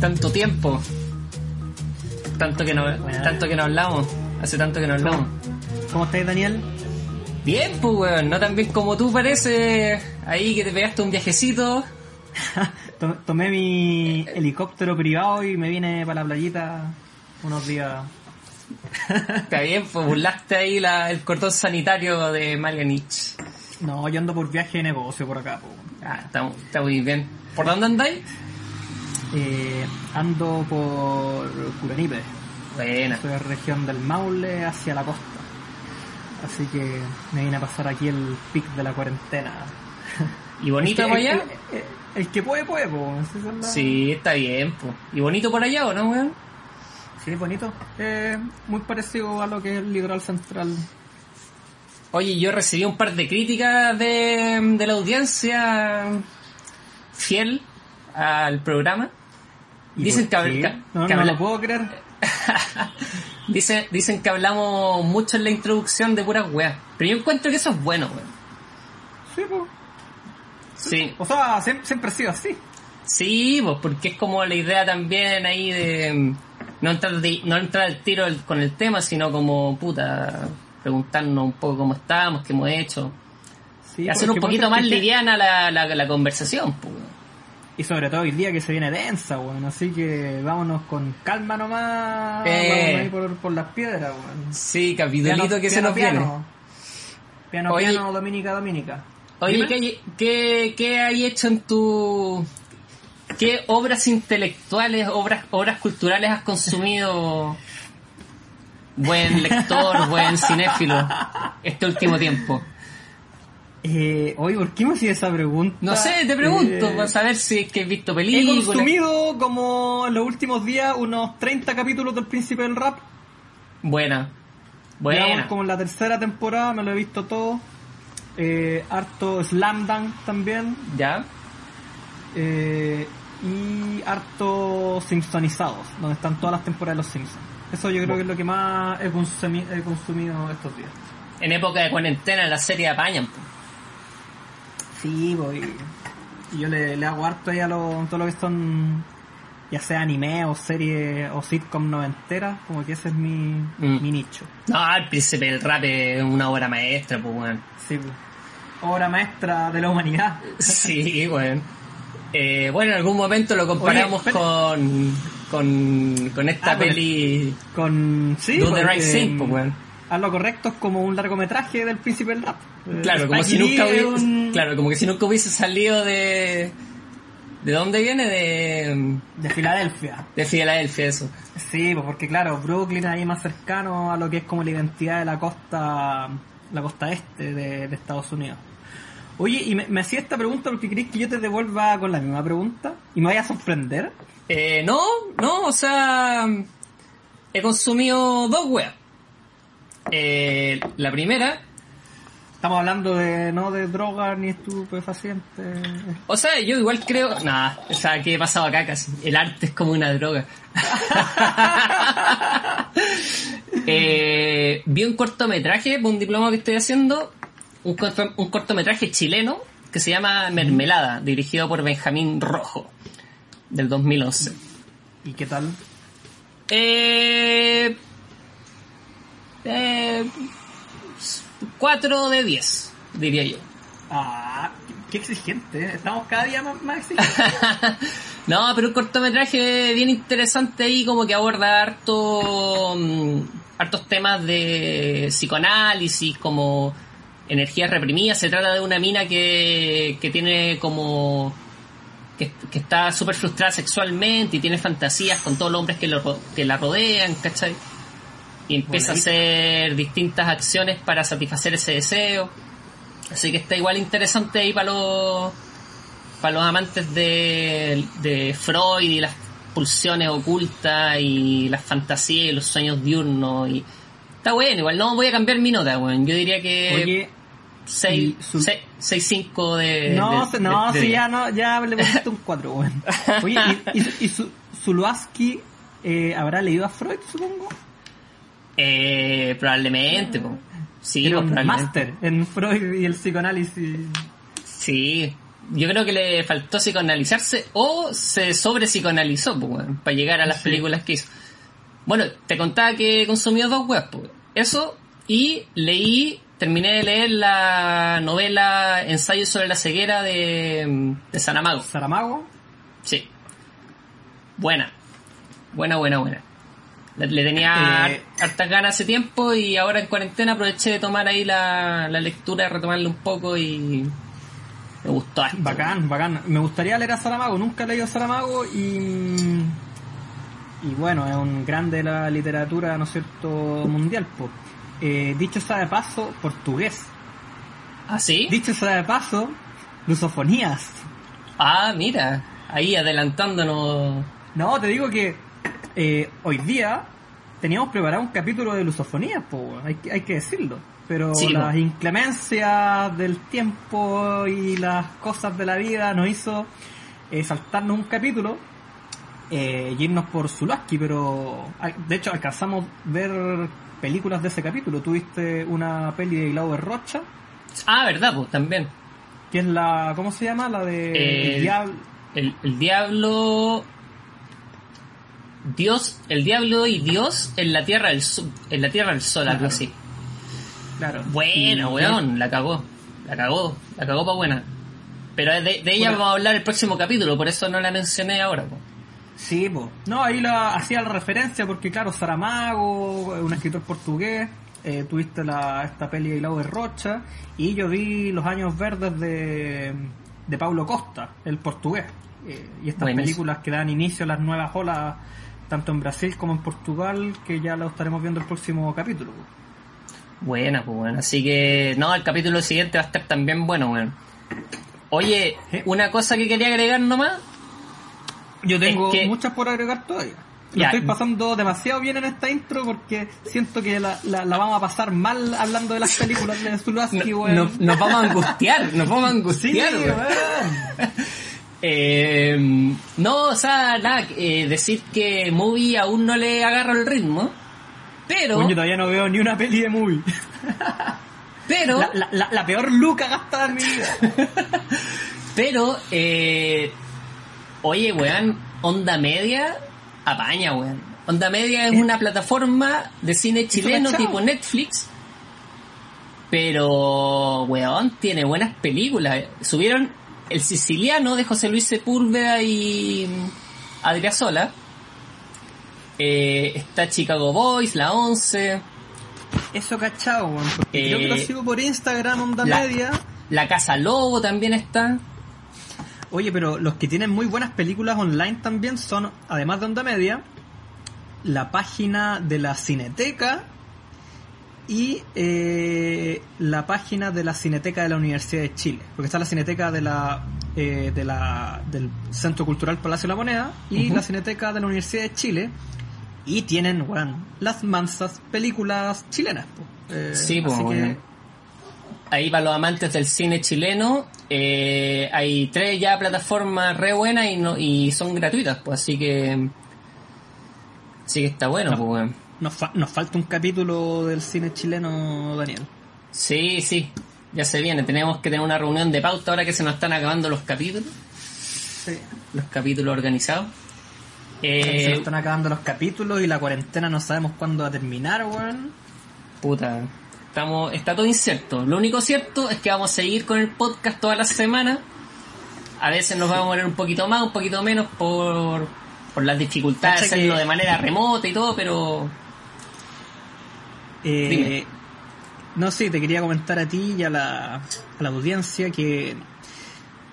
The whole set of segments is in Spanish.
Tanto tiempo. Tanto que no, tanto que no hablamos, hace tanto que no hablamos. ¿Cómo estáis, Daniel? Bien, pues weón, no tan bien como tú parece, ahí que te pegaste un viajecito. Tom- Tomé mi helicóptero privado y me vine para la playita unos días. Está bien, pues burlaste ahí la, el cordón sanitario de Marianich. No, yo ando por viaje de negocio por acá. po. Ah, está, está muy bien. ¿Por dónde andáis? Eh, ando por Curanipe, Buena. soy de región del Maule hacia la costa. Así que me vine a pasar aquí el pic de la cuarentena. ¿Y bonito El por allá? El, el- el que puede, puede, po. Es la- Sí, está bien, pues. ¿Y bonito por allá o no, weón? Sí, bonito. Eh, muy parecido a lo que es el litoral central. Oye, yo recibí un par de críticas de, de la audiencia fiel al programa. ¿Y Dicen que, No, que no lo puedo creer. dicen, dicen que hablamos mucho en la introducción de puras weas. Pero yo encuentro que eso es bueno, weón. Sí, pues. Sí, O sea, siempre, siempre ha sido así. sí, pues porque es como la idea también ahí de no entrar, de- no entrar al tiro el- con el tema, sino como, puta, preguntarnos un poco cómo estamos, qué hemos hecho. Sí, y hacer un poquito más que- liviana la, la, la conversación, pues. Y sobre todo hoy día que se viene densa, weón. Así que vámonos con calma nomás. Eh. Vámonos ahí por, por las piedras, weón. Sí, capitulito que se nos viene. piano. Piano, Oye. piano, dominica, dominica. Oye. ¿qué, qué, qué hay hecho en tu... ¿Qué obras intelectuales, obras, obras culturales has consumido, buen lector, buen cinéfilo, este último tiempo? Eh, oye, ¿por qué me hacías esa pregunta? No sé, te pregunto, Eh, para saber si es que has visto He películas. consumido como en los últimos días unos 30 capítulos del Príncipe del Rap. Buena, buena. como en la tercera temporada, me lo he visto todo. Eh, harto Slam Dunk también. ¿Ya? Eh, y harto Simpsonizados, donde están todas las temporadas de los Simpsons. Eso yo creo que es lo que más he, consumi- he consumido estos días. En época de cuarentena la serie apañan. po. Sí, voy. Yo le, le hago harto ahí a lo, todo lo que son, ya sea anime o serie o sitcom noventera, como que ese es mi, Mm. mi nicho. No, el príncipe del rap es una obra maestra, pues, weón. Sí, pues. obra maestra de la humanidad. Sí, bueno. Eh, bueno, en algún momento lo comparamos Oye, con, con, con esta Ah, peli Con. Sí, Do the porque, Right Thing, pues, weón. Haz lo correcto es como un largometraje del príncipe del rap. Claro, como si nunca es hubiese, un- claro, como que si nunca hubiese salido de... ¿De dónde viene? De, De Filadelfia. de Filadelfia, eso. Sí, pues porque claro, Brooklyn ahí más cercano a lo que es como la identidad de la costa, la costa este de, de Estados Unidos. Oye, y me, me hacía esta pregunta porque crees que yo te devuelva con la misma pregunta y me vaya a sorprender. Eh, no, no, o sea... He consumido dos weas. Eh, la primera, Estamos hablando de no de drogas ni estupefacientes. O sea, yo igual creo... Nada, o sea, que he pasado acá casi. El arte es como una droga. eh, vi un cortometraje por un diploma que estoy haciendo. Un, corto- un cortometraje chileno que se llama Mermelada, dirigido por Benjamín Rojo, del 2011. ¿Y qué tal? Eh, eh, 4 de 10, diría yo. Ah, qué exigente, ¿eh? estamos cada día más, más exigentes. no, pero un cortometraje bien interesante ahí, como que aborda harto, mm, hartos temas de psicoanálisis, como energías reprimidas. Se trata de una mina que, que tiene como que, que está súper frustrada sexualmente y tiene fantasías con todos los hombres que, lo, que la rodean, ¿cachai? Y empieza a hacer distintas acciones para satisfacer ese deseo. Así que está igual interesante ahí para los para los amantes de, de Freud y las pulsiones ocultas y las fantasías y los sueños diurnos y está bueno igual no voy a cambiar mi nota weón yo diría que Oye, 6 y su- 5 de no, de- no, de- sí, ya no, ya le pusiste un 4, weón. Oye, y, y, y su, Zuluaski, eh, habrá leído a Freud, supongo. Eh, probablemente po. sí Era po, un máster en Freud y el psicoanálisis. Sí, yo creo que le faltó psicoanalizarse o se sobre psicoanalizó para llegar a las Sí. películas que hizo. Bueno, te contaba que consumió dos webs, pues. eso y leí, terminé de leer la novela Ensayo sobre la ceguera de, de Saramago. Saramago. Sí. Buena. Buena, buena, buena. Le, tenía Eh. hartas ganas hace tiempo y ahora en cuarentena aproveché de tomar ahí la, la lectura, retomarla un poco y me gustó harto. Bacán, bacán. Me gustaría leer a Saramago, nunca he leído a Saramago y. Y bueno, es un grande de la literatura, ¿no es cierto?, mundial, po. Eh, dicho sea de paso, portugués. ¿Ah, sí? Dicho sea de paso, lusofonías. Ah, mira, ahí adelantándonos. No, te digo que eh, hoy día teníamos preparado un capítulo de lusofonías, po, hay, que- hay que decirlo. Pero Sí, las po. inclemencias del tiempo y las cosas de la vida nos hizo eh, saltarnos un capítulo eh, y irnos por Zulaski, pero de hecho alcanzamos ver películas de ese capítulo. Tuviste una peli de Glauber Rocha, Ah, verdad, pues también. que es la, ¿cómo se llama? La de Eh, El Diablo. El, el diablo. Dios, el diablo y Dios en la tierra del sol, en la tierra del sol, algo así. Claro. Buena, Y- weón, la cagó. La cagó, la cagó pa' buena. Pero de, de ella Bueno. vamos a hablar el próximo capítulo, por eso no la mencioné ahora. po. Sí, po. No, ahí la hacía la referencia porque, claro, Saramago, un escritor portugués, eh, tuviste la, esta peli de Glauber Rocha, y yo vi Los Años Verdes de, de Paulo Costa, el portugués. Eh, y estas Buenísimo. películas que dan inicio a las nuevas olas, tanto en Brasil como en Portugal, que ya lo estaremos viendo el próximo capítulo. Buena, pues bueno. Así que, no, el capítulo siguiente va a estar también bueno, weón. Oye, ¿Eh? una cosa que quería agregar nomás. Yo tengo Es que- muchas por agregar todavía. Lo Ya. estoy pasando demasiado bien en esta intro porque siento que la, la, la vamos a pasar mal hablando de las películas de Zulaski, no- weón. no- nos vamos a angustiar, nos vamos a Sí, angustiar, weón. Eh, no, o sea, nada, eh, decir que Movie aún no le agarra el ritmo, pero, Coño, todavía no veo ni una peli de movie. pero, La, la, la, la peor luca gastada en mi vida. pero, eh, oye, weón, Onda Media apaña, weón. Onda Media es una plataforma de cine chileno tipo Netflix, pero, weón, tiene buenas películas. Subieron El Siciliano de José Luis Sepúlveda y Adriasola. Eh, está Chicago Boys, La 11, Eso cachado, weón. Porque Eh, creo que lo sigo por Instagram, Onda la- Media. La Casa Lobo también está. Oye, pero los que tienen muy buenas películas online también son, además de Onda Media, la página de la Cineteca y eh, la página de la Cineteca de la Universidad de Chile. Porque está la Cineteca de la, eh, de la del Centro Cultural Palacio de la Moneda y la Cineteca de la Universidad de Chile. Y tienen, las mansas películas chilenas. po. Eh, Sí, pues, que- bueno. Ahí para los amantes del cine chileno, eh, hay tres ya plataformas re buenas y, no, y son gratuitas, pues así que... Así que está bueno, No. pues weón. Nos, fa- nos falta un capítulo del cine chileno, Daniel. Sí, sí, ya se viene. Tenemos que tener una reunión de pauta ahora que se nos están acabando los capítulos, Sí. los capítulos organizados. se Eh, nos están acabando los capítulos y la cuarentena no sabemos cuándo va a terminar, weón. Puta, estamos, está todo incierto. Lo único cierto es que vamos a seguir con el podcast todas las semanas. A veces nos vamos a poner un poquito más, un poquito menos por, por las dificultades de hacerlo que- de manera remota y todo, pero Eh. No, sí, te quería comentar a ti y a la, a la audiencia que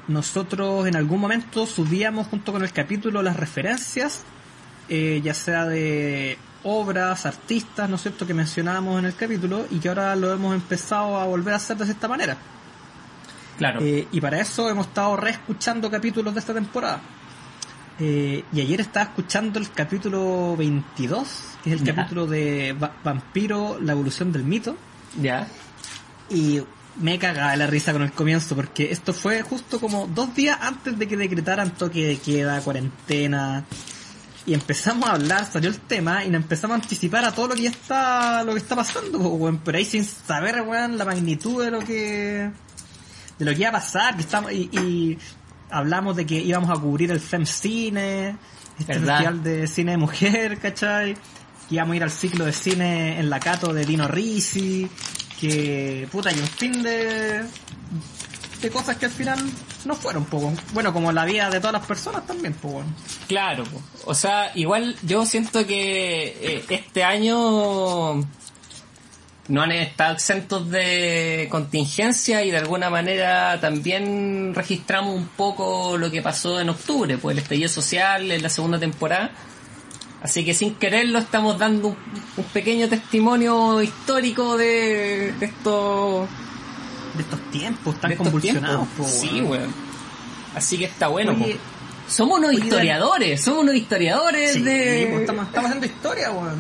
nosotros en algún momento subíamos junto con el capítulo las referencias, eh, ya sea de obras, artistas, ¿no es cierto?, que mencionábamos en el capítulo y que ahora lo hemos empezado a volver a hacer de esta manera. Claro. Eh, y para eso hemos estado reescuchando capítulos de esta temporada. Eh, y ayer estaba escuchando el capítulo 22, que es el capítulo de Va- Vampiro, la evolución del mito. ya. Y me cagaba la risa con el comienzo, porque esto fue justo como dos días antes de que decretaran toque de queda, cuarentena. Y empezamos a hablar, salió el tema, y nos empezamos a anticipar a todo lo que ya está, lo que está pasando, weón. Pero ahí sin saber, weón, la magnitud de lo que, de lo que iba a pasar, que estamos, y, y hablamos de que íbamos a cubrir el FEM Cine, este ¿Verdad? festival de cine de mujer, ¿cachai? Que íbamos a ir al ciclo de cine en la Cato de Dino Risi, que puta, y un fin de, de cosas que al final no fueron, poco. Bueno, como la vida de todas las personas también, bueno. Claro, po. o sea, igual yo siento que eh, este año no han estado exentos de contingencia y de alguna manera también registramos un poco lo que pasó en octubre, pues el estallido social en la segunda temporada. Así que sin quererlo estamos dando un, un pequeño testimonio histórico de, de esto De estos tiempos tan estos convulsionados, tiempos. po, Sí, weón. Así que está bueno. Oye. Somos unos historiadores, somos unos historiadores Sí, de... pues, estamos, estamos haciendo historia, weón.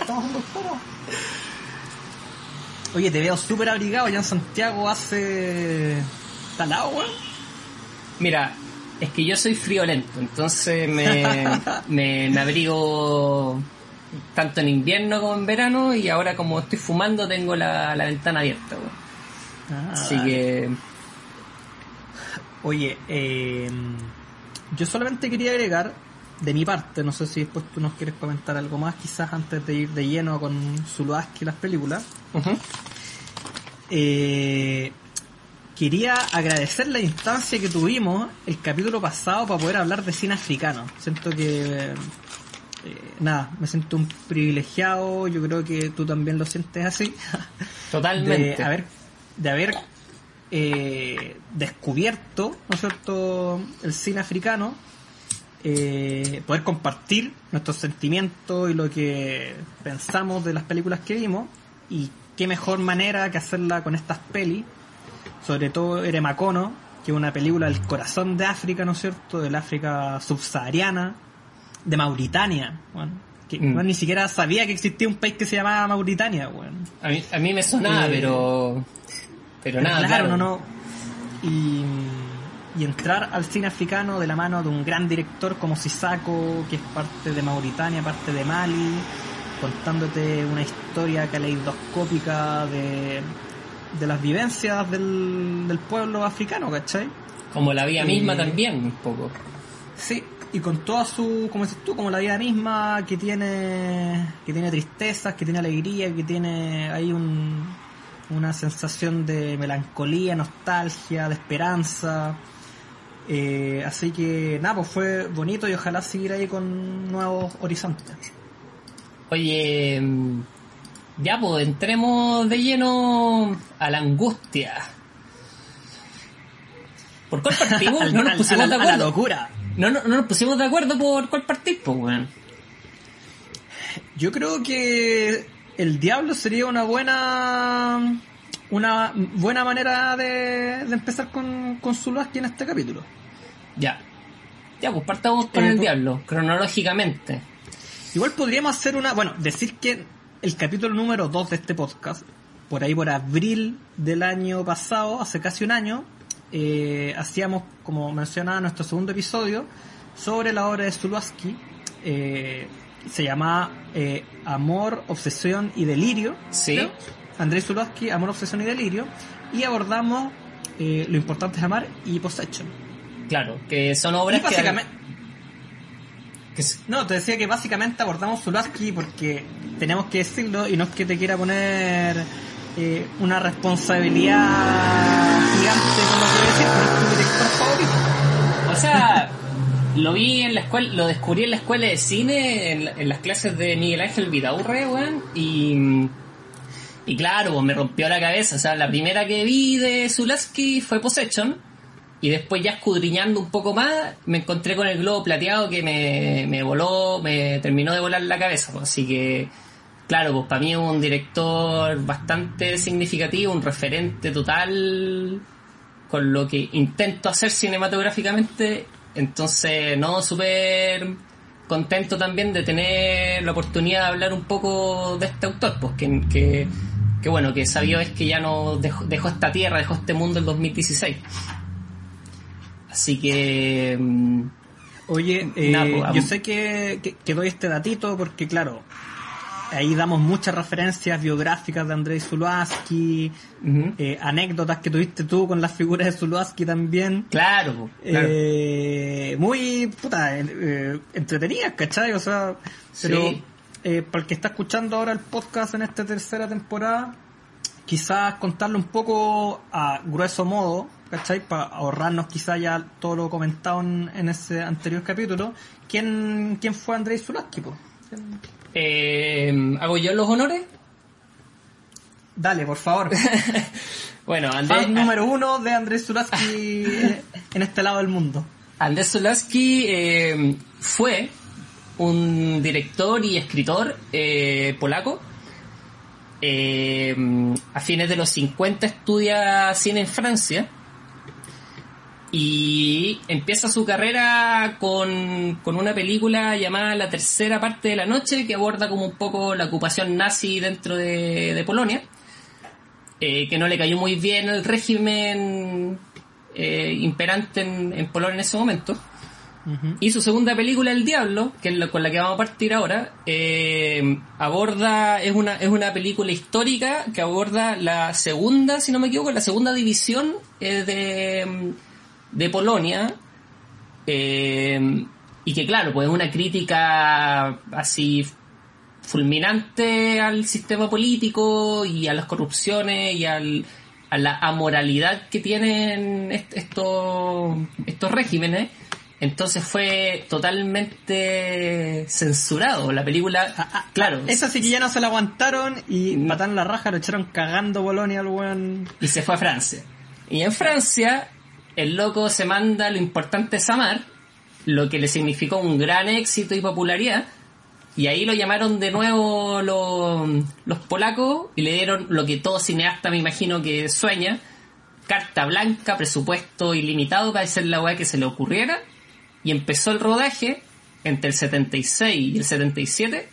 Estamos haciendo historia. Oye, te veo súper abrigado ya en Santiago hace... talado, weón. Mira, es que yo soy friolento, entonces me, me, me abrigo tanto en invierno como en verano y ahora como estoy fumando tengo la, la ventana abierta. weón. Así que... Oye, eh, yo solamente quería agregar, de mi parte, no sé si después tú nos quieres comentar algo más, quizás antes de ir de lleno con Zuluaski y las películas. ujú. Eh, quería agradecer la instancia que tuvimos el capítulo pasado para poder hablar de cine africano. Siento que, eh, nada, me siento un privilegiado, yo creo que tú también lo sientes así. Totalmente. de haber, de haber eh, descubierto, ¿no es cierto?, el cine africano, eh, poder compartir nuestros sentimientos y lo que pensamos de las películas que vimos, y qué mejor manera que hacerla con estas pelis, sobre todo Eremacono, que es una película del corazón de África, ¿no es cierto?, del África subsahariana, de Mauritania, bueno, que Mm. bueno, ni siquiera sabía que existía un país que se llamaba Mauritania, bueno. A mí, a mí me sonaba, Eh, pero... Pero nada, claro, claro. no, no. Y, y entrar al cine africano de la mano de un gran director como Sisako, que es parte de Mauritania, parte de Mali, contándote una historia caleidoscópica de, de las vivencias del, del pueblo africano, ¿cachai? Como la vida misma Eh, también, un poco. Sí, y con toda su, como dices tú, como la vida misma, que tiene, que tiene tristezas, que tiene alegría, que tiene ahí un, una sensación de melancolía, nostalgia, de esperanza. Eh, así que nada, pues fue bonito y ojalá seguir ahí con nuevos horizontes. Oye, mm, ya pues entremos de lleno a la angustia. ¿Por cuál partimos? Al- no nos pusimos de a la acuerdo. locura. No, no, no nos pusimos de acuerdo por cuál partir, pues, weón. Yo creo que el diablo sería una buena una buena manera de, de empezar con, con Zuluaski en este capítulo. Ya. Ya, pues partamos con Eh, el diablo, cronológicamente. Igual podríamos hacer una, bueno, decir que el capítulo número 2 de este podcast, por ahí por abril del año pasado, hace casi un año, eh, hacíamos, como mencionaba, nuestro segundo episodio sobre la obra de Zuluaski. Eh, se llamaba eh, Amor, Obsesión y Delirio. Sí. creo. Andrés Zuluaski, Amor, Obsesión y Delirio. Y abordamos eh, Lo importante es amar y Possession. Claro, que son obras que... básicamente, que s- no, te decía que básicamente abordamos Zulaski porque tenemos que decirlo y no es que te quiera poner eh, una responsabilidad gigante como quiero decir, pero es tu director favorito. O sea, lo vi en la escuela, lo descubrí en la escuela de cine, en, en las clases de Miguel Ángel Vidaurre, weón, y, Y claro, pues me rompió la cabeza. O sea, la primera que vi de Zulaski fue Possession. Y después ya escudriñando un poco más, me encontré con el globo plateado que me, me voló, me terminó de volar la cabeza. pues. Así que, claro, pues para mí es un director bastante significativo, un referente total con lo que intento hacer cinematográficamente. Entonces, no, súper contento también de tener la oportunidad de hablar un poco de este autor, pues que, que, que bueno, que sabido es que ya no dejó, dejó esta tierra, dejó este mundo en 2016. Así que... mm, Oye, eh, Nada, pues, yo sé que, que, que doy este datito porque, claro, ahí damos muchas referencias biográficas de Andrei Zuluaski, eh, anécdotas que tuviste tú con las figuras de Zuluaski también. Claro, claro. Eh, muy puta, eh, entretenidas, ¿cachai? O sea, pero Sí. Eh, para el que está escuchando ahora el podcast en esta tercera temporada, quizás contarle un poco a grueso modo, ¿cachai? Para ahorrarnos quizás ya todo lo comentado en, en ese anterior capítulo. ¿Quién, quién fue Andrei Zulaski? Eh, ¿Hago yo los honores? Dale, por favor. Bueno, Andrés, Fan número uno de Andrés Zulaski eh, en este lado del mundo. Andrés Zulaski eh, fue un director y escritor eh, polaco. Eh, a fines de los 50 estudia cine en Francia y empieza su carrera con, con una película llamada La tercera parte de la noche que aborda como un poco la ocupación nazi dentro de, Polonia, eh, que no le cayó muy bien el régimen eh, imperante en, en Polonia en ese momento. Y su segunda película, El Diablo, que es con la que vamos a partir ahora, eh, aborda, es una, es una película histórica que aborda la segunda, si no me equivoco, la segunda división eh, de, de Polonia. eh, y que claro, pues es una crítica así fulminante al sistema político y a las corrupciones y al, a la amoralidad que tienen est- estos, estos regímenes. Entonces fue totalmente censurado. La película, claro, Esa sí que ya no se la aguantaron y mataron la raja, lo echaron cagando Bolonia al weón. y se fue a Francia. Y en Francia, el loco se manda lo importante es amar, lo que le significó un gran éxito y popularidad. Y ahí lo llamaron de nuevo los, los polacos y le dieron lo que todo cineasta me imagino que sueña, carta blanca, presupuesto ilimitado para hacer la weá que se le ocurriera. Y empezó el rodaje entre el 76 y el 77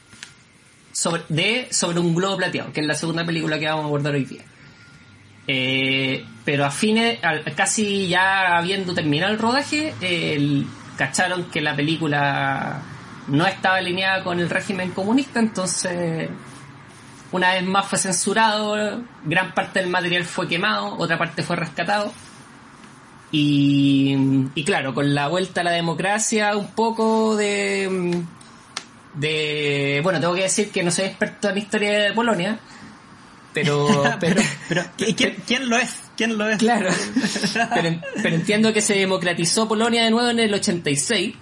sobre, de Sobre un globo plateado, que es la segunda película que vamos a abordar hoy día. Eh, pero a fines, casi ya habiendo terminado el rodaje, el- cacharon que la película no estaba alineada con el régimen comunista, entonces una vez más fue censurado, gran parte del material fue quemado, otra parte fue rescatado. Y, y claro, con la vuelta a la democracia, un poco de, de... Bueno, tengo que decir que no soy experto en historia de Polonia, pero... pero Pero, ¿qui- ¿quién, quién lo es? ¿Quién lo es? Claro. pero, pero entiendo que se democratizó Polonia de nuevo en el 86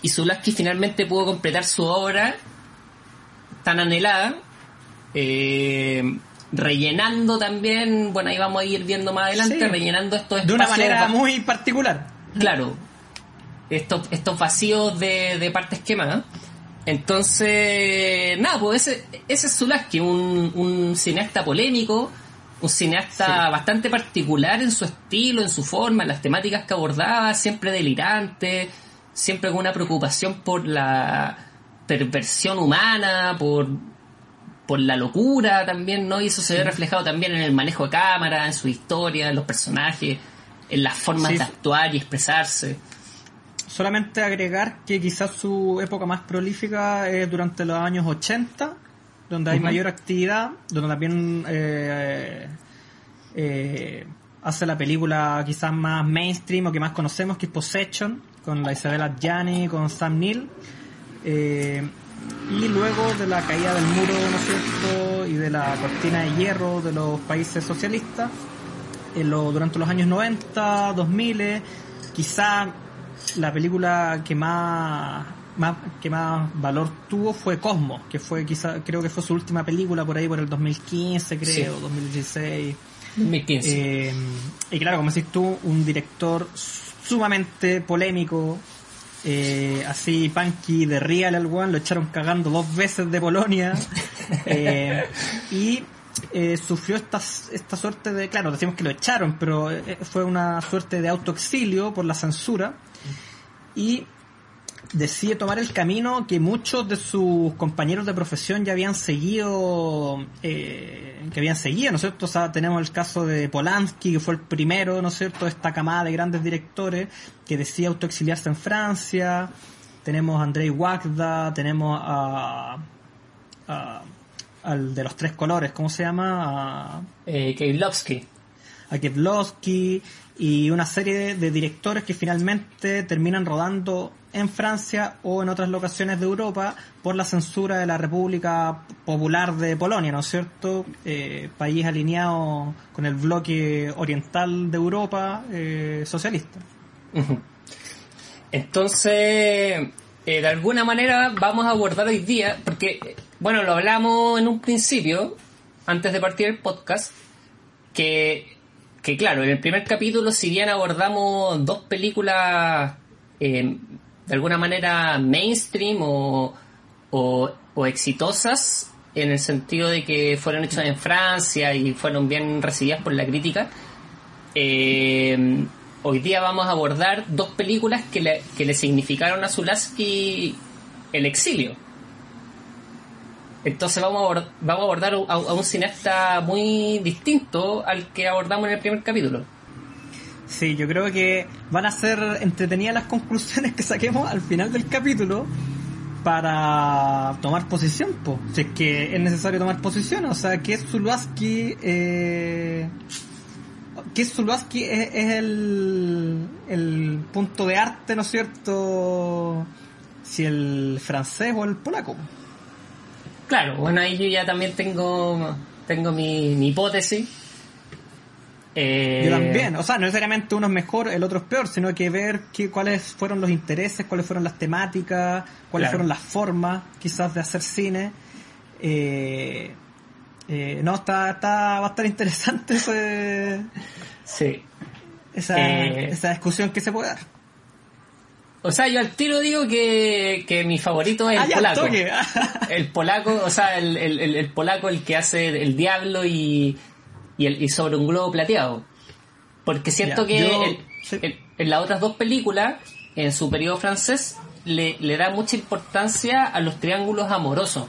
y Zulaski finalmente pudo completar su obra tan anhelada, eh, rellenando también, bueno, ahí vamos a ir viendo más adelante, Sí. rellenando estos De una espacios manera muy particular. Claro. Estos, estos vacíos de, de partes quemadas. Entonces, nada, pues ese, ese es Zulaski, un, un cineasta polémico, un cineasta bastante particular en su estilo, en su forma, en las temáticas que abordaba, siempre delirante, siempre con una preocupación por la perversión humana, por, por la locura también, ¿no? Y eso se ve reflejado también en el manejo de cámara, en su historia, en los personajes, en las formas Sí. de actuar y expresarse. Solamente agregar que quizás su época más prolífica es durante los años 80, donde hay mayor actividad, donde también eh, eh, hace la película quizás más mainstream o que más conocemos, que es Possession, con la Isabella Gianni, con Sam Neill. Eh, y luego de la caída del muro, ¿no es cierto?, y de la cortina de hierro de los países socialistas, en lo- durante los años 90, 2000, quizá la película que más más que más valor tuvo fue Cosmo, que fue quizá creo que fue su última película por ahí por el 2015, creo, Sí. 2016. 2015. Eh, y claro, como decís tú, un director sumamente polémico, eh, así punky de real al one, lo echaron cagando dos veces de Polonia. Eh, y eh, sufrió esta, esta suerte de, claro, decimos que lo echaron, pero eh, fue una suerte de autoexilio por la censura. Y decide tomar el camino que muchos de sus compañeros de profesión ya habían seguido, eh, que habían seguido, ¿no es cierto? O sea, tenemos el caso de Polanski, que fue el primero, ¿no es cierto?, de esta camada de grandes directores que decía autoexiliarse en Francia. Tenemos a Andrei Wagda, tenemos a, a- al de los tres colores, ¿cómo se llama? A- Eh, Kieslowski. a Kieslowski y una serie de, de directores que finalmente terminan rodando en Francia o en otras locaciones de Europa por la censura de la República Popular de Polonia, ¿no es cierto? Eh, país alineado con el bloque oriental de Europa eh, socialista. Entonces, eh, de alguna manera vamos a abordar hoy día, porque, bueno, lo hablamos en un principio, antes de partir el podcast, que, que claro, en el primer capítulo, si bien abordamos dos películas eh, de alguna manera mainstream o, o, exitosas, en el sentido de que fueron hechas en Francia y fueron bien recibidas por la crítica, eh, hoy día vamos a abordar dos películas que le, que le significaron a Zulaski el exilio. Entonces vamos a, abor- vamos a abordar a, a un cineasta muy distinto al que abordamos en el primer capítulo. Sí, yo creo que van a ser entretenidas las conclusiones que saquemos al final del capítulo para tomar posición, po. si es que es necesario tomar posición, o sea, que Zuluaski, eh, que Zuluaski es, es el, el punto de arte, ¿no es cierto? Si el francés o el polaco. Claro, bueno, ahí yo ya también tengo, tengo mi, mi hipótesis. Eh, Yo también, o sea, no necesariamente uno es mejor, el otro es peor, sino que ver qué, cuáles fueron los intereses, cuáles fueron las temáticas, cuáles Claro. fueron las formas, quizás, de hacer cine. Eh, eh, no, está, está, va a estar interesante ese- Sí. esa, Eh. esa discusión que se puede dar. O sea, yo al tiro digo que, que mi favorito es el Ah, polaco. El polaco, o sea, el, el, el- el polaco el que hace el diablo y, y, el, y sobre un globo plateado. Porque siento que yo- el- sí. el- en las otras dos películas, en su periodo francés, le, le da mucha importancia a los triángulos amorosos.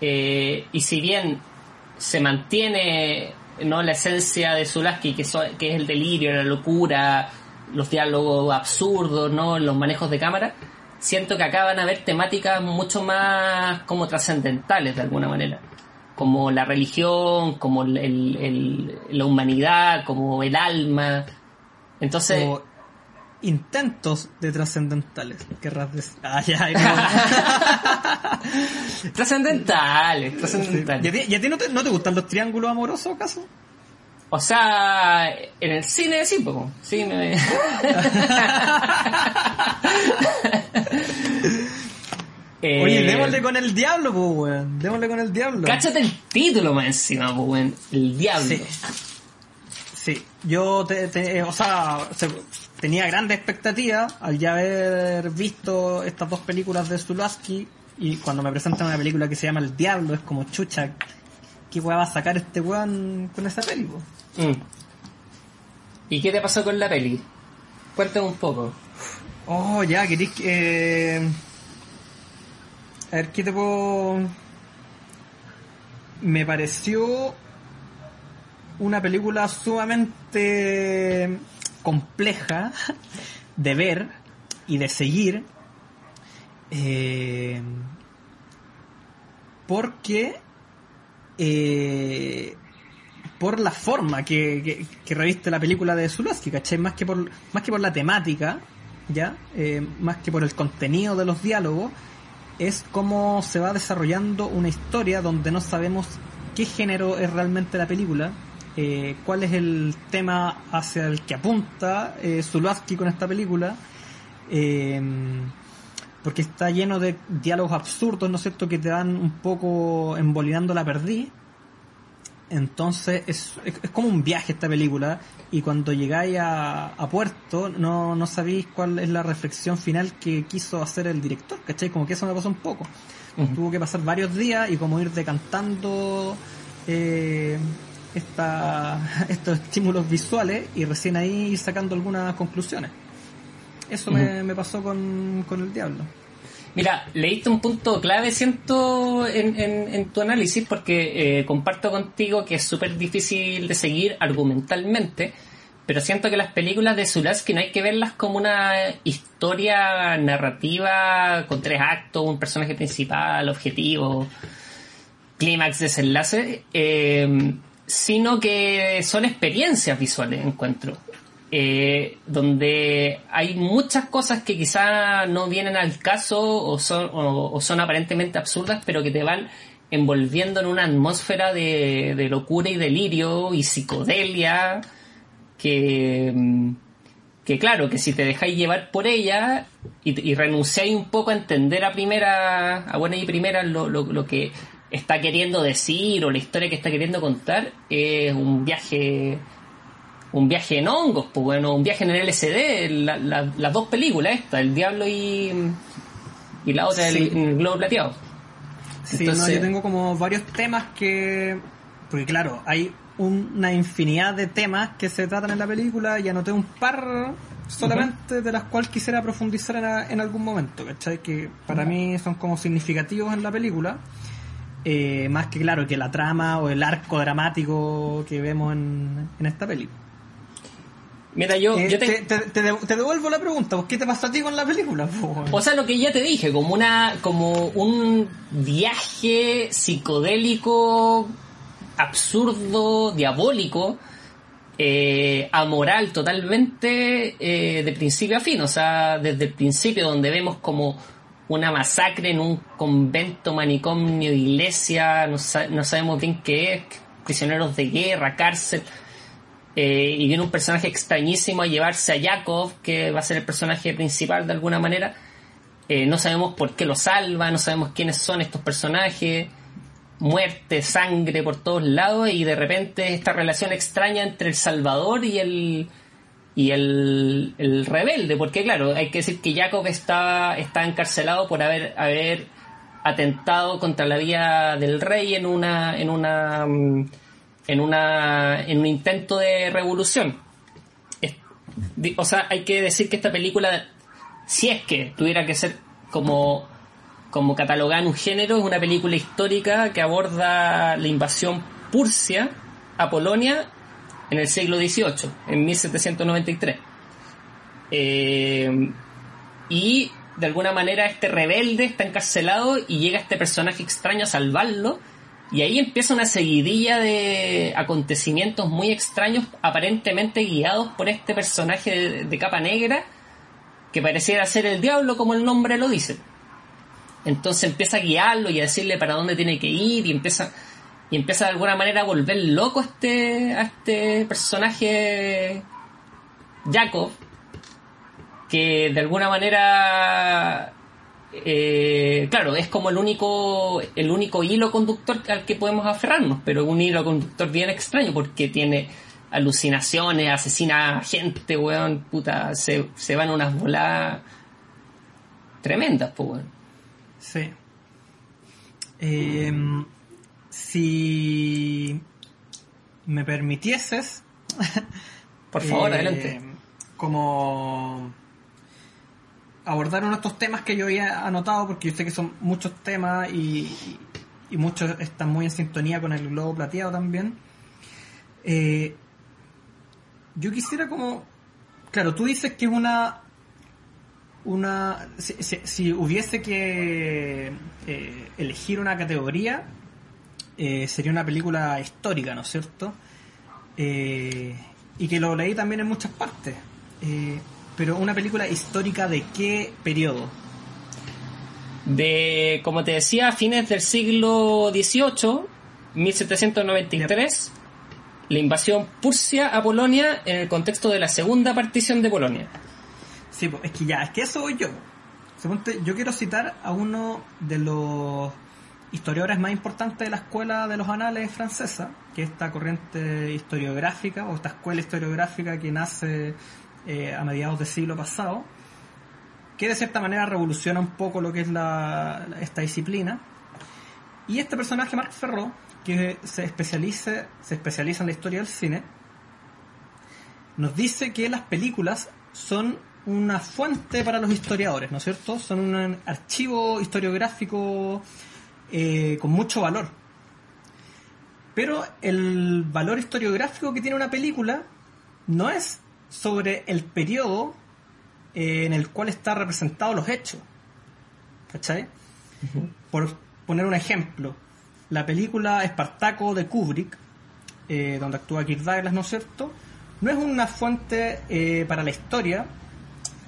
Eh, y si bien se mantiene no la esencia de Zulaski, que, so- que es el delirio, la locura, los diálogos absurdos, no los manejos de cámara, siento que acá van a haber temáticas mucho más como trascendentales de alguna manera, como la religión, como el- el- la humanidad, como el alma. Entonces, O intentos de trascendentales, querrás decir. Ah, ya, no. trascendentales, ¿Y a trascendentales. y a ti no, te, no te gustan los triángulos amorosos, acaso? O sea, en el cine sí, poco. Me... Eh, Oye, démosle con el diablo, pues, weón. Démosle con el diablo. Cáchate el título más encima, pues, weón. El diablo. Sí. Sí, yo te, te- o sea, se- tenía grandes expectativas al ya haber visto estas dos películas de Zulaski y cuando me presentan una película que se llama El Diablo es como chucha, ¿qué weá va a sacar este weón con esa película? Mm. ¿Y qué te pasó con la peli? Cuéntame un poco. Oh, ya, querés que... eh, A ver, ¿qué te puedo...? Me pareció una película sumamente compleja de ver y de seguir. eh, porque... eh, por la forma que, reviste la película de Zulaski, ¿cachai? Más que por, más que por la temática, ¿ya? Eh, más que por el contenido de los diálogos, es cómo se va desarrollando una historia donde no sabemos qué género es realmente la película, eh, cuál es el tema hacia el que apunta eh, Zulaski con esta película, eh, porque está lleno de diálogos absurdos, ¿no es cierto?, que te dan un poco embolinando la perdí. Entonces es, es, como un viaje esta película y cuando llegáis a, a puerto no, no sabéis cuál es la reflexión final que quiso hacer el director, ¿cachai? Como que eso me pasó un poco. Tuvo que pasar varios días y como ir decantando eh, esta, estos estímulos visuales y recién ahí ir sacando algunas conclusiones. Eso me, me pasó con, con el diablo. Mira, leíste un punto clave, siento, en, en, en tu análisis, porque eh, comparto contigo que es súper difícil de seguir argumentalmente, pero siento que las películas de Zulaski no hay que verlas como una historia narrativa con tres actos, un personaje principal, objetivo, clímax, desenlace, eh, sino que son experiencias visuales, encuentro. Eh, donde hay muchas cosas que quizá no vienen al caso o son, o, son aparentemente absurdas, pero que te van envolviendo en una atmósfera de, de locura y delirio y psicodelia que, mm, que claro, que si te dejáis llevar por ella y, y renunciáis un poco a entender a primera, a buena y primera lo, lo, lo que está queriendo decir o la historia que está queriendo contar, es un viaje un viaje en hongos, pues bueno, un viaje en el LSD, la- la- las dos películas, esta, El Diablo y, y la otra, Sí. el, el Globo Plateado. Sí, Entonces- no, yo tengo como varios temas que... Porque claro, hay una infinidad de temas que se tratan en la película y anoté un par solamente de las cuales quisiera profundizar en, a- en algún momento, ¿cachai? Que para mí son como significativos en la película. eh, más que claro que la trama o el arco dramático que vemos en, en esta película. Mira, yo, Eh, yo te- te, te- te de- te devuelvo la pregunta, ¿por ¿qué te pasó a ti con la película? po, weón? O sea, lo que ya te dije, como una, como un viaje psicodélico, absurdo, diabólico, eh, amoral totalmente, eh, de principio a fin. O sea, desde el principio donde vemos como una masacre en un convento, manicomio, iglesia, no, sa- no sabemos bien qué es, prisioneros de guerra, cárcel. Eh, y viene un personaje extrañísimo a llevarse a Yakov, que va a ser el personaje principal de alguna manera. Eh, no sabemos por qué lo salva, no sabemos quiénes son estos personajes. Muerte, sangre por todos lados y de repente esta relación extraña entre el Salvador y el y el, el rebelde, porque claro, hay que decir que Jacob está, está encarcelado por haber, haber atentado contra la vida del rey en una, en una, mm, en una, en un intento de revolución. O sea, hay que decir que esta película, si es que tuviera que ser como, como catalogada en un género, es una película histórica que aborda la invasión Pursia a Polonia en el siglo XVIII, en 1793. Eh, y de alguna manera este rebelde está encarcelado y llega este personaje extraño a salvarlo. Y ahí empieza una seguidilla de acontecimientos muy extraños, aparentemente guiados por este personaje de, capa negra, que pareciera ser el diablo, como el nombre lo dice. Entonces empieza a guiarlo y a decirle para dónde tiene que ir y empieza y empieza de alguna manera a volver loco este a este personaje Jacob que de alguna manera eh, claro es como el único el único hilo conductor al que podemos aferrarnos pero un hilo conductor bien extraño porque tiene alucinaciones asesina a gente weón puta se, se van unas voladas tremendas pues weón Sí. Em, si me permitieses, por favor eh, adelante Como abordar uno de estos temas que yo había anotado, porque yo sé que son muchos temas y, muchos están muy en sintonía con el globo plateado también. Eh, yo quisiera como... Claro, tú dices que es una... una si, hubiese que eh, elegir una categoría, eh, sería una película histórica, ¿no es cierto? Y que lo leí también en muchas partes. Pero una película histórica de qué periodo? de, como te decía, a fines del siglo XVIII, 1793, la invasión Pursia a Polonia en el contexto de la segunda partición de Polonia. Sí, pues, es que ya, es que eso voy yo. Yo quiero citar a uno de los historiadores más importantes de la escuela de los anales francesa, que es esta corriente historiográfica o esta escuela historiográfica que nace eh, a mediados del siglo pasado, que de cierta manera revoluciona un poco lo que es la, esta disciplina. Y este personaje, Marc Ferro, que se especializa, en la historia del cine, nos dice que las películas son una fuente para los historiadores, ¿no es cierto? Son un archivo historiográfico eh, con mucho valor. Pero el valor historiográfico que tiene una película no es sobre el periodo eh, en el cual están representados los hechos. ¿Cachai? Por poner un ejemplo, la película Espartaco de Kubrick, eh, donde actúa Kirk Douglas, ¿no es cierto? No es una fuente para la historia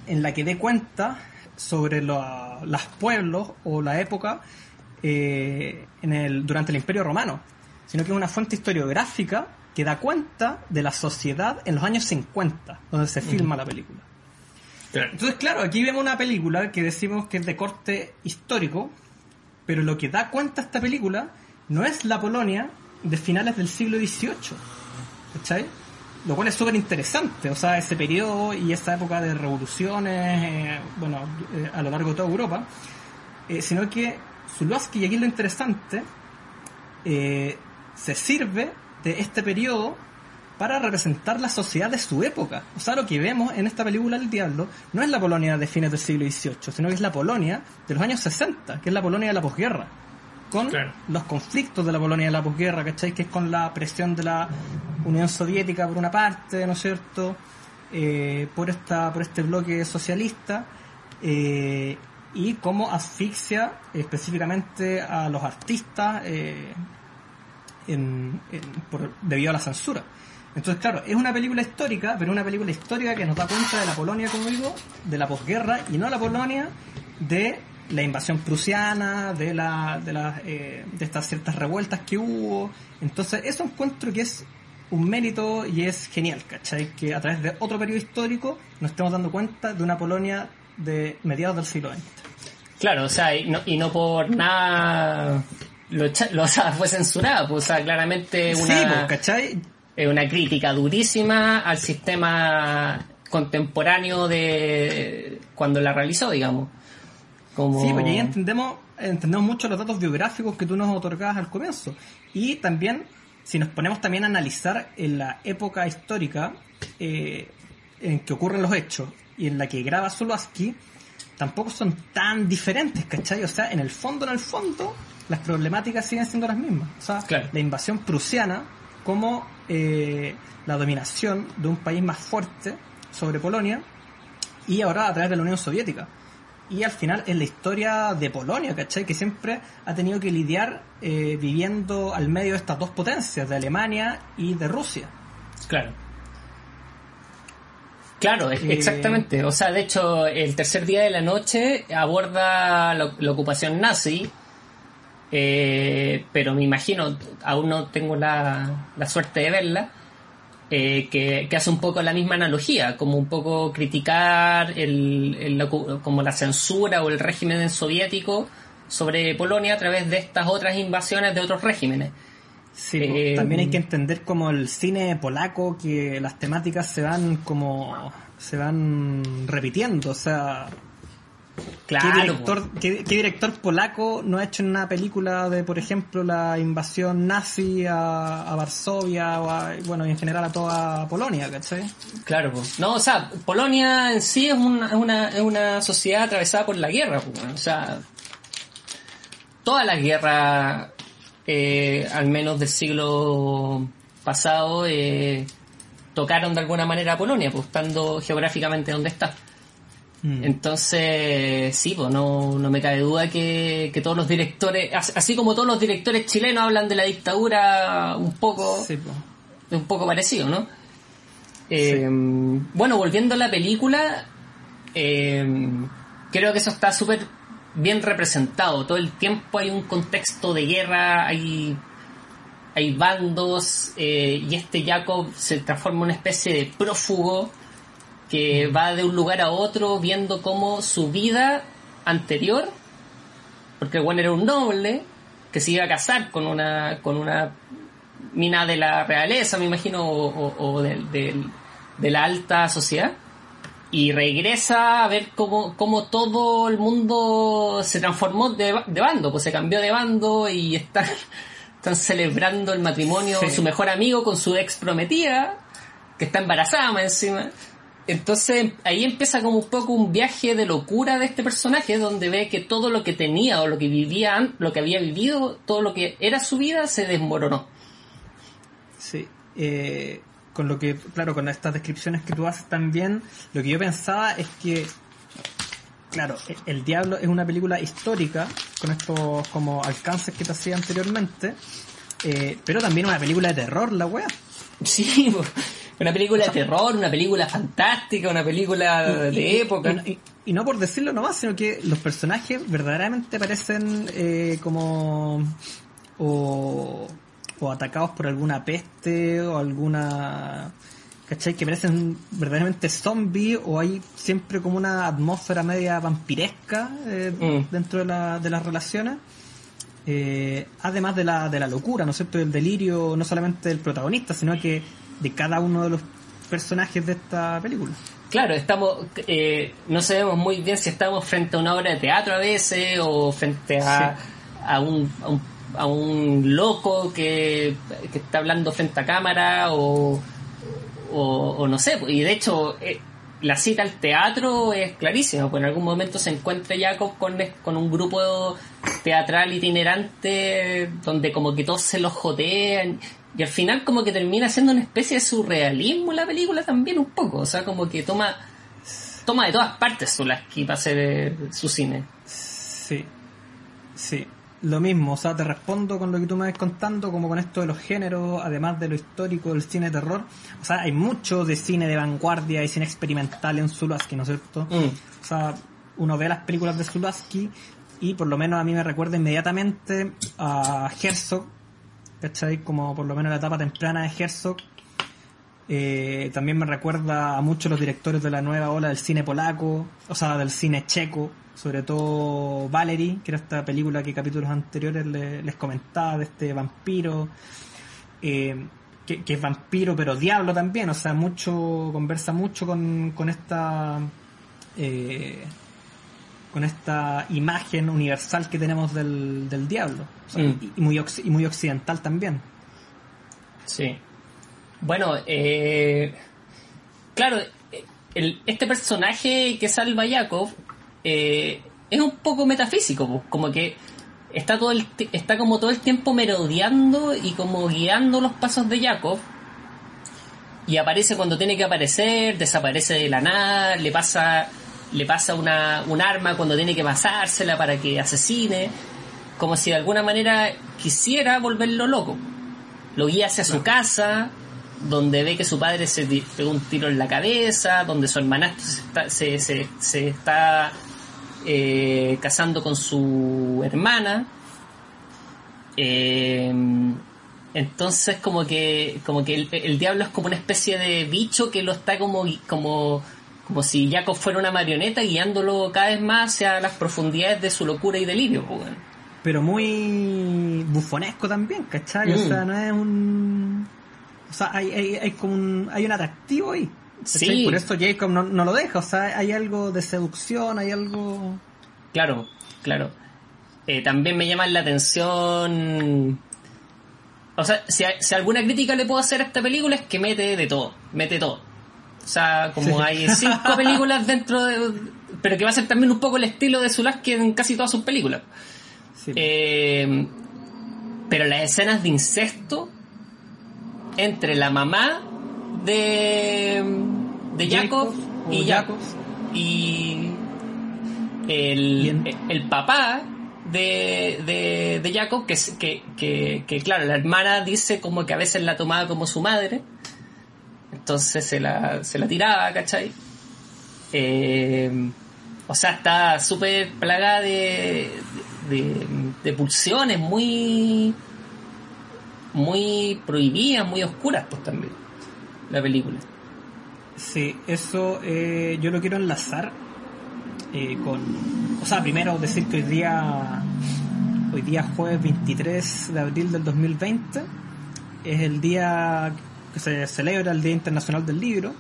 en la que dé cuenta sobre los pueblos o la época eh, en el, durante el Imperio Romano, sino que es una fuente historiográfica que da cuenta de la sociedad en los años 50, donde se filma la película. Entonces, claro, aquí vemos una película que decimos que es de corte histórico, pero lo que da cuenta esta película no es la Polonia de finales del siglo XVIII. ¿Cachai? lo cual es súper interesante, o sea, ese periodo y esa época de revoluciones, eh, bueno, eh, a lo largo de toda Europa, eh, sino que Zulowski, y aquí lo interesante, se sirve de este periodo para representar la sociedad de su época. O sea, lo que vemos en esta película El Diablo no es la Polonia de fines del siglo XVIII, sino que es la Polonia de los años 60, que es la Polonia de la posguerra con los conflictos de la Polonia de la posguerra, ¿cachai? Que es con la presión de la Unión Soviética por una parte, ¿no es cierto? Eh, por, esta, por este bloque socialista eh, y cómo asfixia específicamente a los artistas eh, debido a la censura. Entonces, claro, es una película histórica, pero una película histórica que nos da cuenta de la Polonia, como digo, de la posguerra y no la Polonia de la invasión prusiana, de, la, de, las, eh, de estas ciertas revueltas que hubo. Entonces, eso encuentro que es un mérito y es genial, ¿cachai? Que a través de otro periodo histórico nos estemos dando cuenta de una Polonia de mediados del siglo XX. Claro, o sea, y no, y no por nada lo, lo o sea, fue censurado, pues, o sea, claramente una, sí, pues, una crítica durísima al sistema contemporáneo de cuando la realizó, digamos. Sí, pues ahí entendemos, entendemos mucho los datos biográficos que tú nos otorgabas al comienzo. Y también, si nos ponemos también a analizar en la época histórica eh, en que ocurren los hechos y en la que graba Zulowski, tampoco son tan diferentes, ¿cachai? O sea, en el fondo, en el fondo, las problemáticas siguen siendo las mismas. O sea, la invasión prusiana como eh, la dominación de un país más fuerte sobre Polonia y ahora a través de la Unión Soviética y al final es la historia de Polonia, ¿cachai? Que siempre ha tenido que lidiar eh, viviendo al medio de estas dos potencias, de Alemania y de Rusia. Claro. Claro, eh, exactamente. O sea, de hecho, el tercer día de la noche aborda la, ocupación nazi, eh, pero me imagino, aún no tengo la, la suerte de verla, eh, que, hace un poco la misma analogía, como un poco criticar el, como la censura o el régimen soviético sobre Polonia a través de estas otras invasiones de otros regímenes. Sí, eh, también hay que entender como el cine polaco que las temáticas se van como se van repitiendo, o sea, Claro. ¿Qué director, qué, director polaco no ha hecho una película de, por ejemplo, la invasión nazi a, Varsovia o bueno, en general a toda Polonia, ¿cachai? Claro, pues. No, o sea, Polonia en sí es una, es una, es una sociedad atravesada por la guerra, o sea, toda la guerra, eh, al menos del siglo pasado, eh, tocaron de alguna manera a Polonia, pues estando geográficamente donde está. Mm. Entonces, sí, pues no, no me cabe duda que, todos los directores, así como todos los directores chilenos hablan de la dictadura un poco, un poco parecido, ¿no? Eh, bueno, volviendo a la película, eh, creo que eso está súper bien representado. Todo el tiempo hay un contexto de guerra, hay, hay bandos, eh, y este Jacob se transforma en una especie de prófugo que va de un lugar a otro viendo cómo su vida anterior, porque bueno era un noble que se iba a casar con una, con una mina de la realeza, me imagino, o, de la alta sociedad. Y regresa a ver cómo, cómo todo el mundo se transformó de, ba- de bando, pues se cambió de bando y están, están celebrando el matrimonio Sí. su mejor amigo con su ex prometida, que está embarazada más encima. Entonces ahí empieza como un poco un viaje de locura de este personaje, donde ve que todo lo que tenía o lo que vivía, lo que había vivido, todo lo que era su vida se desmoronó. Sí. Eh, con lo que, claro, con estas descripciones que tú haces también, lo que yo pensaba es que, claro, e- El Diablo es una película histórica, con estos como alcances que te hacía anteriormente, eh, pero también una película de terror, la wea. Sí, una película de terror, una película fantástica, una película de Y- época. Y, y- y no por decirlo nomás, sino que los personajes verdaderamente parecen eh, como o, o atacados por alguna peste o alguna ¿cachai? que parecen verdaderamente zombies o hay siempre como una atmósfera media vampiresca eh, Mm. dentro de, la- de las relaciones eh, además de la, de la locura, ¿no es cierto? Del delirio no solamente del protagonista, sino que de cada uno de los personajes de esta película. Claro, estamos, eh, no sabemos muy bien si estamos frente a una obra de teatro a veces o frente a, a, un, a, un, a un loco que, que está hablando frente a cámara o, o, no sé. Y de hecho, eh, la cita al teatro es clarísima, pues en algún momento se encuentra Jacob con, con un grupo teatral itinerante donde como que todos se los jodean y al final como que termina siendo una especie de surrealismo la película también un poco, o sea, como que toma toma de todas partes Zulaski para hacer su cine. Sí, sí, lo mismo, o sea, te respondo con lo que tú me vas contando, como con esto de los géneros, además de lo histórico del cine de terror. O sea, hay mucho de cine de vanguardia y cine experimental en Zulaski, ¿no es cierto? Mm. O sea, uno ve las películas de Zulaski y por lo menos a mí me recuerda inmediatamente a Herzog, ¿cachai? Como por lo menos la etapa temprana de Herzog. Eh, también me recuerda a muchos los directores de la nueva ola del cine polaco, o sea, del cine checo, sobre todo Valerie, que era esta película que capítulos anteriores le- les comentaba de este vampiro, eh, que, que es vampiro pero diablo también, o sea, mucho conversa mucho con, con esta eh, con esta imagen universal que tenemos del, del diablo, o sea, Mm. y, muy y muy occidental también. Sí. Bueno, eh, claro, el- este personaje que salva a Jacob eh, es un poco metafísico, pues, como que está todo el está como todo el tiempo merodeando y como guiando los pasos de Jacob. Y aparece cuando tiene que aparecer, desaparece de la nada, le pasa le pasa una, un arma cuando tiene que pasársela para que asesine, como si de alguna manera quisiera volverlo loco. Lo guía hacia su casa, donde ve que su padre se pegó un tiro en la cabeza, donde su hermanastro se está, se, se- se está eh, casando con su hermana. Eh, entonces como que como que el, el diablo es como una especie de bicho que lo está como como como si Jacob fuera una marioneta guiándolo cada vez más hacia las profundidades de su locura y delirio. pero muy bufonesco también, ¿cachai? O Mm. sea, no es un... O sea, hay, hay, hay como un... Hay un atractivo ahí. Sí. Por eso Jacob no, no lo deja, o sea, hay algo de seducción, hay algo... Claro, claro. Eh, también me llama la atención. O sea, si, alguna crítica le puedo hacer a esta película es que mete de todo, mete todo. O sea, como Sí. hay cinco películas dentro de. Pero que va a ser también un poco el estilo de Zulaski en casi todas sus películas. Sí. Eh, pero las escenas de incesto entre la mamá de, de Jacob, y Jacob. Y el, el papá de, de, de Jacob que, que, que, claro la hermana dice como que a veces la tomaba como su madre entonces se la, se la tiraba ¿cachai? Eh, o sea está súper plagada de, de, de pulsiones muy muy prohibidas muy oscuras pues también la película. Sí, eso eh, yo lo quiero enlazar eh, con... O sea, primero decir que hoy día, hoy día jueves 23 de abril del 2020, es el día que se celebra el Día Internacional del Libro,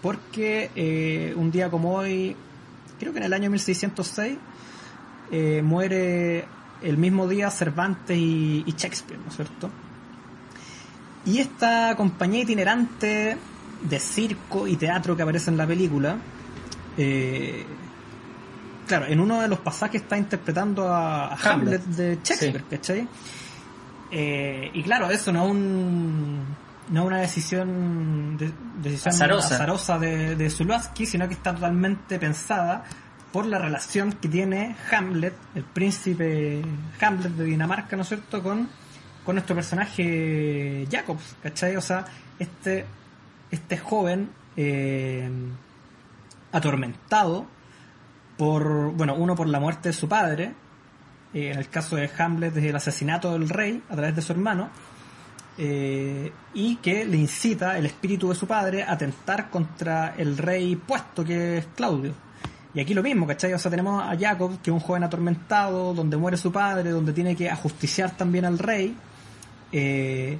porque eh, un día como hoy, creo que en el año 1606, eh, muere el mismo día Cervantes y, y Shakespeare, ¿no es cierto? Y esta compañía itinerante de circo y teatro que aparece en la película, eh, claro, en uno de los pasajes está interpretando a, a Hamlet. Hamlet. de Shakespeare, Sí. ¿cachai? Eh, y claro, eso no es un no una decisión, de- decisión Azarosa. azarosa de, de sino que está totalmente pensada por la relación que tiene Hamlet, el príncipe Hamlet de Dinamarca, ¿no es cierto?, con, con nuestro personaje Jacobs, ¿cachai? O sea, este, este joven eh, atormentado por, bueno, uno por la muerte de su padre, eh, en el caso de Hamlet es el asesinato del rey a través de su hermano, eh, y que le incita el espíritu de su padre a atentar contra el rey puesto que es Claudio. Y aquí lo mismo, ¿cachai? O sea, tenemos a Jacob, que es un joven atormentado, donde muere su padre, donde tiene que ajusticiar también al rey, eh,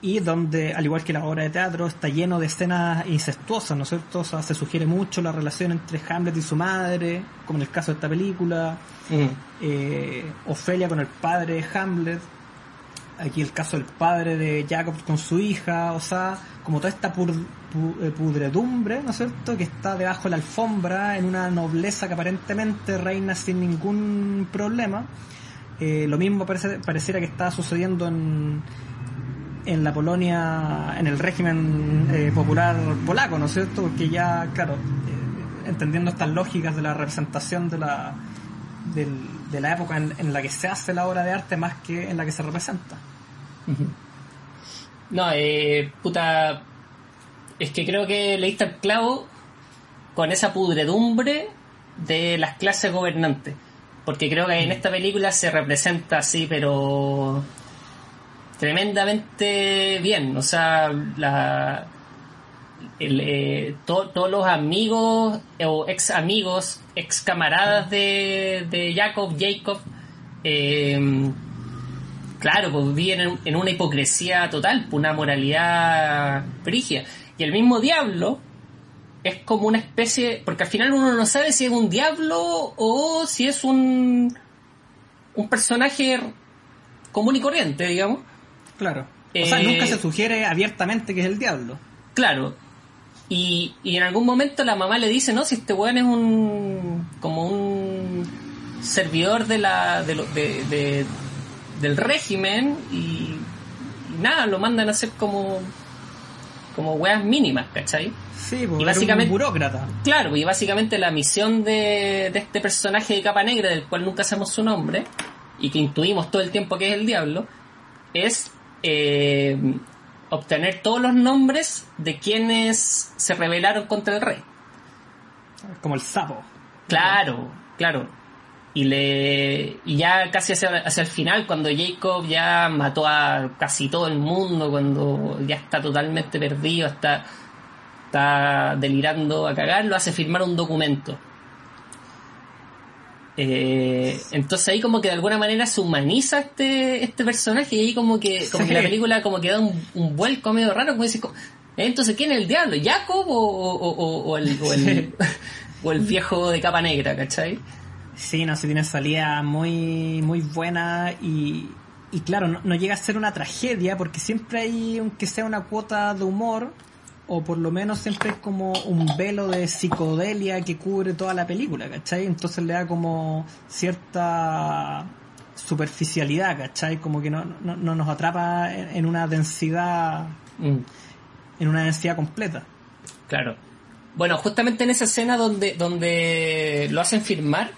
y donde, al igual que la obra de teatro, está lleno de escenas incestuosas, ¿no es cierto? O sea, se sugiere mucho la relación entre Hamlet y su madre, como en el caso de esta película, eh, Ofelia con el padre de Hamlet, aquí el caso del padre de Jacob con su hija, o sea, como toda esta pur- pu- eh, pudredumbre, ¿no es cierto?, que está debajo de la alfombra en una nobleza que aparentemente reina sin ningún problema. Eh, lo mismo parece, pareciera que está sucediendo en, en la Polonia, en el régimen eh, popular polaco, ¿no es cierto? Porque ya, claro, eh, entendiendo estas lógicas de la representación de la, del- de la época en, en la que se hace la obra de arte más que en la que se representa. No, eh, puta. Es que creo que leíste el clavo con esa pudredumbre de las clases gobernantes. Porque creo que en esta película se representa así, pero. tremendamente bien. O sea, la. El, eh, to- todos los amigos eh, o ex amigos, ex camaradas de, de Jacob, Jacob, eh, Claro, pues viven en, en una hipocresía total, pues, una moralidad brígida. Y el mismo diablo es como una especie, porque al final uno no sabe si es un diablo o si es un un personaje común y corriente, digamos. Claro. O sea, Eh, nunca se sugiere abiertamente que es el diablo. Claro. Y, y en algún momento la mamá le dice, no, si este weón es un como un servidor de la de, lo- de- de- del régimen y, y nada, lo mandan a hacer como como weas mínimas, ¿cachai? Sí, porque Y era básicamente- un burócrata. Claro, y básicamente la misión de, de este personaje de capa negra, del cual nunca sabemos su nombre, y que intuimos todo el tiempo que es el diablo, es eh, obtener todos los nombres de quienes se rebelaron contra el rey. Como el sapo. Claro, claro. Y le y ya casi hacia, hacia el final, cuando Jacob ya mató a casi todo el mundo, cuando ya está totalmente perdido, está, está delirando a cagar, lo hace firmar un documento. Eh, entonces ahí como que de alguna manera se humaniza este, este personaje y ahí como que, como Sí. que la película como que da un, un vuelco medio raro, como dices, como, "Eh, entonces ¿quién es el diablo? ¿Jacob o, o, o- o el, o, el, o el viejo de capa negra, ¿cachai? Sí, no, se tiene salida muy, muy buena y, y claro, no, no llega a ser una tragedia porque siempre hay, aunque sea una cuota de humor, o por lo menos siempre es como un velo de psicodelia que cubre toda la película, ¿cachai? Entonces le da como cierta superficialidad, ¿cachai? Como que no, no, no nos atrapa en, en una densidad, Mm. en una densidad completa. Claro. Bueno, justamente en esa escena donde, donde lo hacen firmar,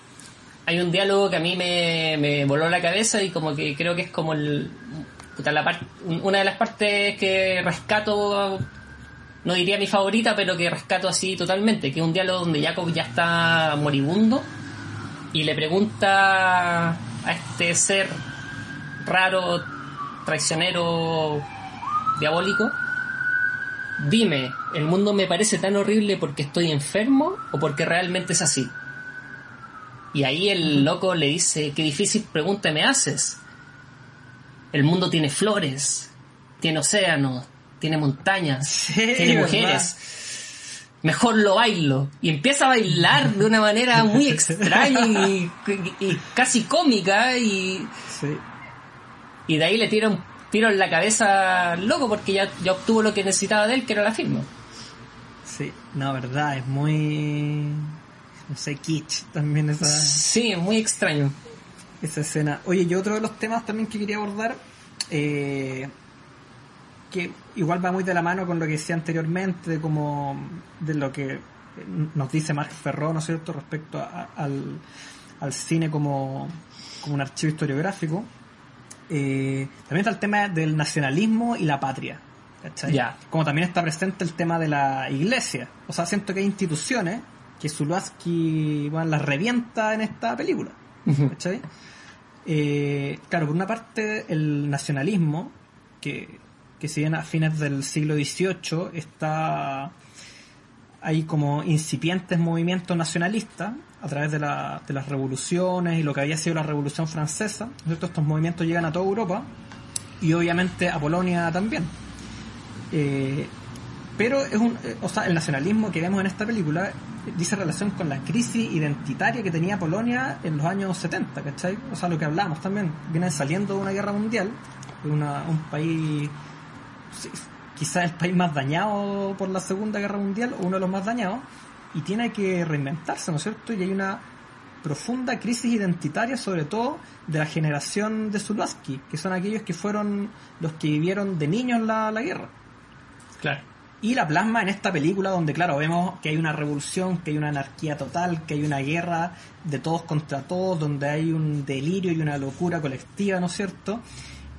hay un diálogo que a mí me, me voló la cabeza y como que creo que es como el, puta, la par- una de las partes que rescato, no diría mi favorita, pero que rescato así totalmente, que es un diálogo donde Jacob ya está moribundo y le pregunta a este ser raro, traicionero, diabólico, dime, ¿el mundo me parece tan horrible porque estoy enfermo o porque realmente es así? Y ahí el loco le dice, qué difícil pregunta me haces. El mundo tiene flores, tiene océanos, tiene montañas, Sí, tiene ¿verdad? mujeres. Mejor lo bailo. Y empieza a bailar de una manera muy extraña y, y casi cómica y, Sí. y de ahí le tira un tiro en la cabeza al loco porque ya, ya obtuvo lo que necesitaba de él, que era la firma. Sí, no, verdad, es muy. No sé, kitsch también esa, Sí, es muy extraño. esa escena. Oye, y otro de los temas también que quería abordar, eh, que igual va muy de la mano con lo que decía anteriormente, de como de lo que nos dice Marc Ferró, ¿no es cierto?, respecto a- al, al cine como, como un archivo historiográfico. Eh, también está el tema del nacionalismo y la patria. ¿cachai? Como también está presente el tema de la iglesia. O sea, siento que hay instituciones que Zuluaski bueno, las revienta en esta película. ¿cachai? Eh, claro, por una parte el nacionalismo, que, que si bien a fines del siglo XVIII está hay como incipientes movimientos nacionalistas a través de, la- de las revoluciones y lo que había sido la revolución francesa, ¿no es cierto? estos movimientos llegan a toda Europa y obviamente a Polonia también. Eh, pero es un, o sea, el nacionalismo que vemos en esta película dice relación con la crisis identitaria que tenía Polonia en los años 70, ¿cachai? O sea, lo que hablamos también, vienen saliendo de una guerra mundial, una- un país, quizás el país más dañado por la Segunda Guerra Mundial, o uno de los más dañados, y tiene que reinventarse, ¿no es cierto? Y hay una profunda crisis identitaria, sobre todo de la generación de Zuluaski, que son aquellos que fueron los que vivieron de niños la, la guerra. Claro. Y la plasma en esta película donde, claro, vemos que hay una revolución, que hay una anarquía total, que hay una guerra de todos contra todos, donde hay un delirio y una locura colectiva, ¿no es cierto?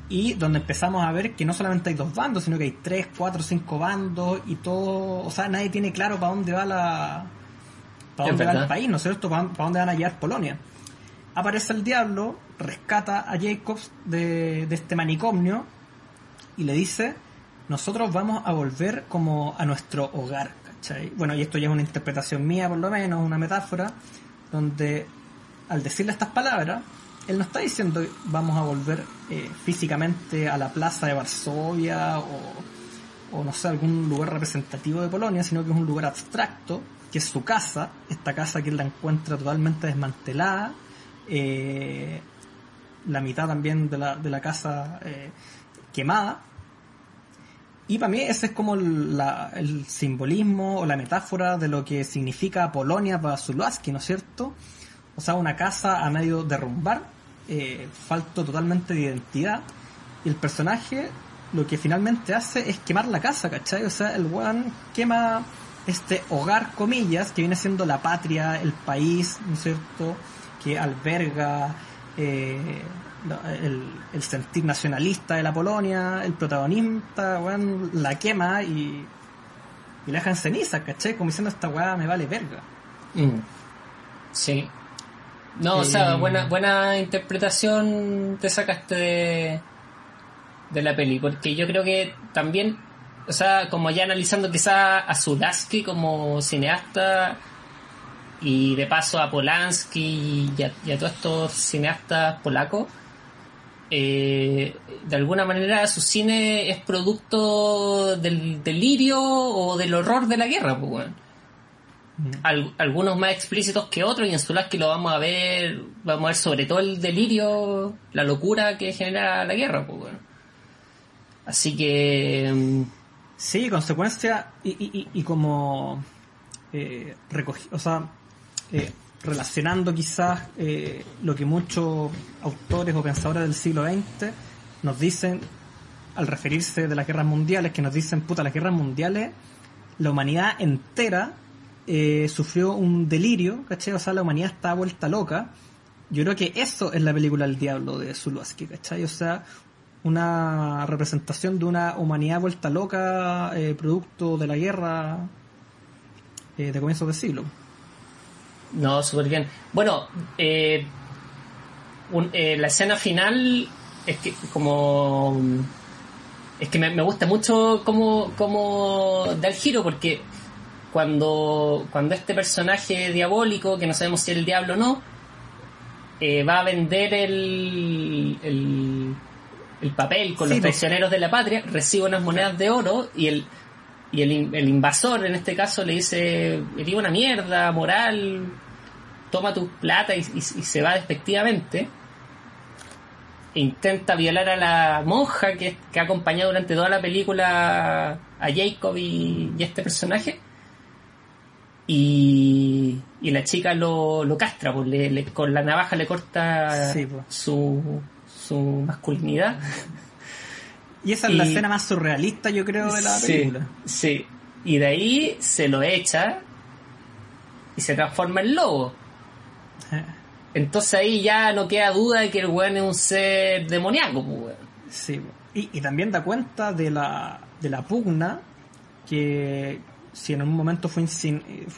Y donde empezamos a ver que no solamente hay dos bandos, sino que hay tres, cuatro, cinco bandos y todo, o sea, nadie tiene claro para dónde va la... para dónde va el país, ¿no es cierto? Para, para dónde van a llevar Polonia. Aparece el diablo, rescata a Jacobs de, de este manicomio y le dice, nosotros vamos a volver como a nuestro hogar, ¿cachai? Bueno, y esto ya es una interpretación mía por lo menos, una metáfora, donde al decirle estas palabras, él no está diciendo vamos a volver eh, físicamente a la plaza de Varsovia o, no sé, algún lugar representativo de Polonia, sino que es un lugar abstracto, que es su casa, esta casa que él la encuentra totalmente desmantelada, eh, la mitad también de la, de la casa eh, quemada, y para mí ese es como el simbolismo o la metáfora de lo que significa Polonia para Zuluaski, ¿no es cierto? O sea, una casa a medio derrumbar, eh, falto totalmente de identidad. Y el personaje lo que finalmente hace es quemar la casa, ¿cachai? O sea, el weón quema este hogar, comillas, que viene siendo la patria, el país, ¿no es cierto? Que alberga eh, el, sentir nacionalista de la Polonia, el protagonista, weón, la quema y, y la deja en ceniza, ¿cachai? Como diciendo esta weá me vale verga. Mm. Sí. No, o sea, Eh, buena, buena interpretación te sacaste de, de la peli, porque yo creo que también, o sea, como ya analizando quizá a Zulaski como cineasta y de paso a Polanski y a, y a todos estos cineastas polacos, eh, de alguna manera su cine es producto del delirio o del horror de la guerra, pues, weón al- algunos más explícitos que otros y en Zulaski lo vamos a ver vamos a ver sobre todo el delirio la locura que genera la guerra pues bueno. Así que mm, Sí, consecuencia y, y, y- como eh, recogi- o sea, eh, relacionando quizás eh, lo que muchos autores o pensadores del siglo XX nos dicen al referirse de las guerras mundiales, que nos dicen, puta, las guerras mundiales, la humanidad entera eh, sufrió un delirio, ¿cachai? O sea, la humanidad está vuelta loca. Yo creo que eso es la película El Diablo de Zuluaski, ¿cachai? O sea, una representación de una humanidad vuelta loca, eh, producto de la guerra eh, de comienzos del siglo. no súper bien bueno eh, un- eh, la escena final es que como es que me, me gusta mucho cómo, cómo da el giro, porque cuando, cuando este personaje diabólico, que no sabemos si es el diablo o no, eh, va a vender el, el, el papel con Sí, los pues. traicioneros de la patria, recibe unas monedas de oro y el y el, el invasor en este caso le dice, eres una mierda, moral, toma tu plata y, y- y se va despectivamente. E intenta violar a la monja que, que ha acompañado durante toda la película a Jacob y, y este personaje. Y, y la chica lo, lo castra, pues, le- le- con la navaja le corta Sí, pues. su, su masculinidad. Y esa es la escena más surrealista, yo creo, de la Sí, película. Sí. Y de ahí se lo echa y se transforma en lobo. Eh, Entonces ahí ya no queda duda de que el weón es un ser demoníaco, pues, weón. Sí, y, y también da cuenta de la, de la pugna que si en un momento fue,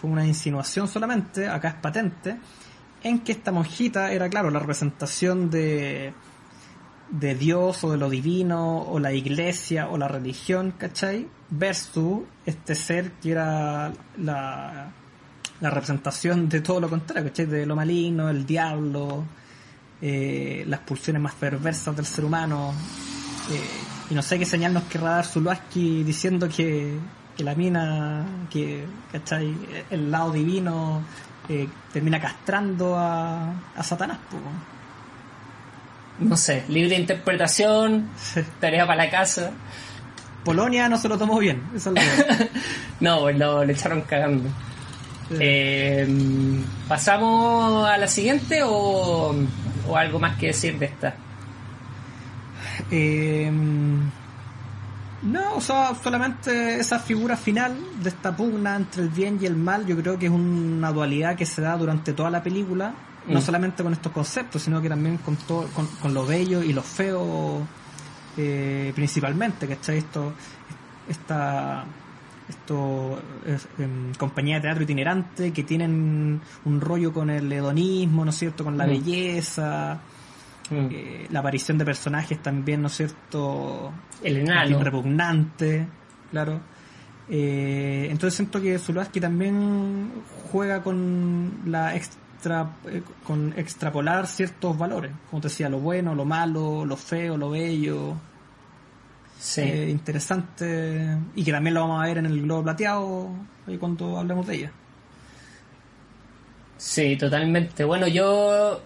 una insinuación solamente, acá es patente, en que esta monjita era, claro, la representación de, de Dios o de lo divino o la iglesia o la religión, ¿cachai? Versus este ser que era la, la representación de todo lo contrario, ¿cachai? De lo maligno, el diablo, eh, las pulsiones más perversas del ser humano. eh, y no sé qué señal nos querrá dar Zuluaski diciendo que, que la mina, que ¿cachai? el lado divino eh, termina castrando a, a Satanás. po. No sé, libre interpretación, tarea para la casa. Polonia no se lo tomó bien, esa es verdad. No, pues lo, le echaron cagando. Eh, ¿Pasamos a la siguiente o, o algo más que decir de esta? Eh, no, o sea, solamente esa figura final de esta pugna entre el bien y el mal, yo creo que es una dualidad que se da durante toda la película, no Mm. solamente con estos conceptos, sino que también con, todo, con, con lo bello y lo feo eh, principalmente, ¿cachai? Esto, esta esto es, em, compañía de teatro itinerante que tienen un rollo con el hedonismo, ¿no es cierto? Con la Mm. belleza, Mm. eh, la aparición de personajes también, ¿no es cierto? El enano. repugnante, claro. Eh, entonces siento que Zulaski también juega con la extra, eh, con extrapolar ciertos valores, como te decía, lo bueno, lo malo, lo feo, lo bello, Sí. eh, interesante y que también lo vamos a ver en el globo plateado cuando hablemos de ella. Sí, totalmente. Bueno, yo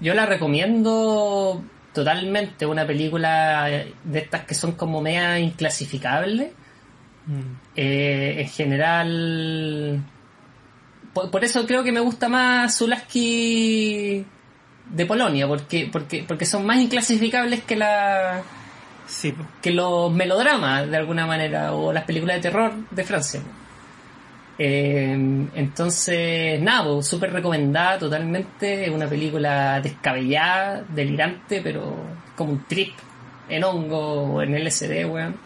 yo la recomiendo totalmente una película de estas que son como media inclasificables. Mm. Eh, en general, por, por eso creo que me gusta más Zulaski de Polonia, porque porque porque son más inclasificables que la Sí, que los melodramas de alguna manera o las películas de terror de Francia. Eh, entonces, nada, pues, súper recomendada totalmente. Es una película descabellada, delirante, pero como un trip en hongo o en LSD, weón.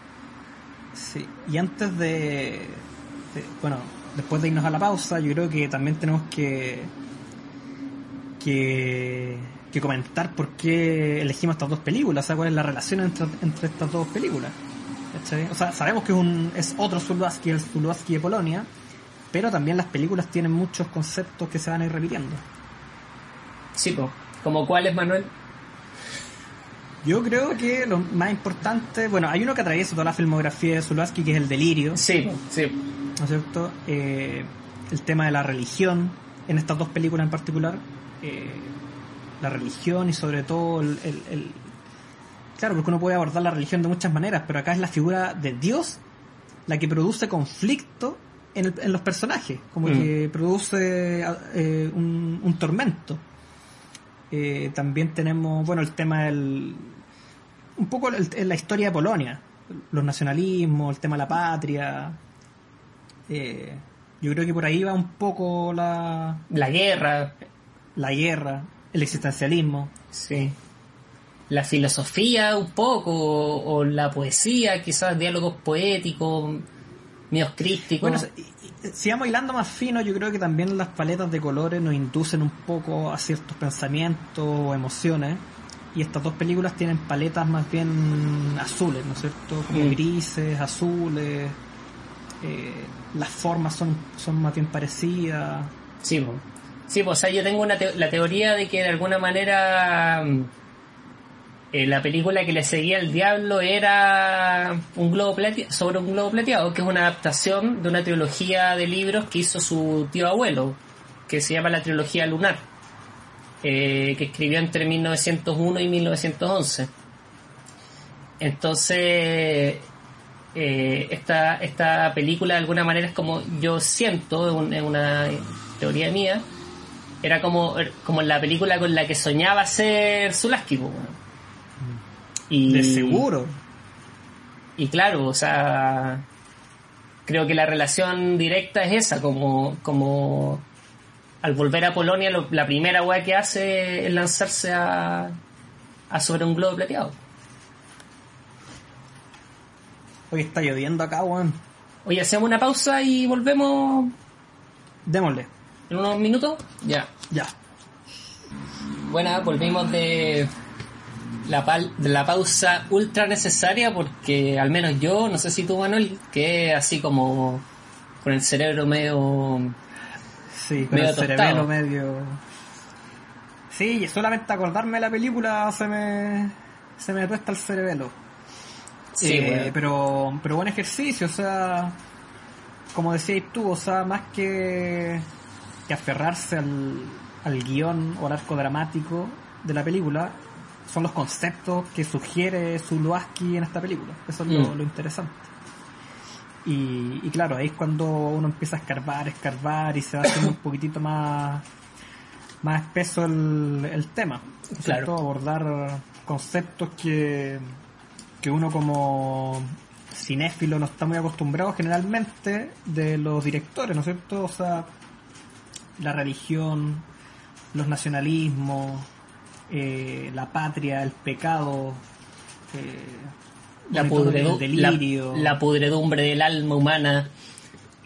Sí, y antes de, Bueno, después de irnos a la pausa, yo creo que también tenemos que. que. que comentar por qué elegimos estas dos películas, o sea, cuál es la relación entre, entre estas dos películas. O sea, sabemos que es, un, es otro Zuluaski, el Zuluaski de Polonia, pero también las películas tienen muchos conceptos que se van a ir repitiendo. Sí, pues. ¿Como cuál es, Manuel? Yo creo que lo más importante, bueno, hay uno que atraviesa toda la filmografía de Zuluaski, que es el delirio. Sí, sí. ¿no es cierto? Eh, el tema de la religión, en estas dos películas en particular, eh, la religión y sobre todo el, el- el- Claro, porque uno puede abordar la religión de muchas maneras, pero acá es la figura de Dios la que produce conflicto en, el- en los personajes, como Mm. que produce eh, un, un tormento. Eh, también tenemos, bueno, el tema del... Un poco el- el- la historia de Polonia, los nacionalismos, el tema de la patria, eh, yo creo que por ahí va un poco la, La guerra, la guerra, el existencialismo. sí. La filosofía un poco, o, o la poesía, quizás diálogos poéticos, medios crísticos. Bueno, si vamos hilando más fino, yo creo que también las paletas de colores nos inducen un poco a ciertos pensamientos o emociones. y estas dos películas tienen paletas más bien azules, ¿no es cierto? Como Mm. grises, azules, eh, las formas son, son más bien parecidas. Sí, po. sí po, o sea, yo tengo una la teoría de que de alguna manera mm, eh, la película que le seguía al diablo era un globo plate- sobre un globo plateado, que es una adaptación de una trilogía de libros que hizo su tío abuelo, que se llama la trilogía lunar, eh, que escribió entre 1901 y 1911. Entonces, eh, esta, esta película de alguna manera es como yo siento, es un- es una teoría mía, era como, como la película con la que soñaba ser Zulaski. Y, De seguro. Y claro, o sea, creo que la relación directa es esa, como, como al volver a Polonia lo- la primera weá que hace es lanzarse a, a sobre un globo plateado. Hoy está lloviendo acá, weón. Oye, hacemos una pausa y volvemos Démosle. en unos minutos. Ya. Ya. Buena, volvimos de la, pal- de la pausa ultra necesaria porque al menos yo, no sé si tú Manuel, que así como con el cerebro medio... Sí, con Medio el tostado. cerebelo medio. Sí, solamente acordarme de la película se me. se me tuesta el cerebelo. Sí, Eh, pero, pero buen ejercicio, o sea, como decías tú, o sea, más que, que aferrarse al, al guion o al arco dramático de la película, son los conceptos que sugiere Zuluaski en esta película. Eso es lo, Mm. lo interesante. Y, y claro, ahí es cuando uno empieza a escarbar, escarbar y se va haciendo un poquitito más, más espeso el, el tema. ¿cierto? Claro. Abordar conceptos que, que uno como cinéfilo no está muy acostumbrado generalmente de los directores, ¿no es cierto? O sea, la religión, los nacionalismos, eh, la patria, el pecado, eh, la, todo el delirio, la, la pudredumbre del alma humana.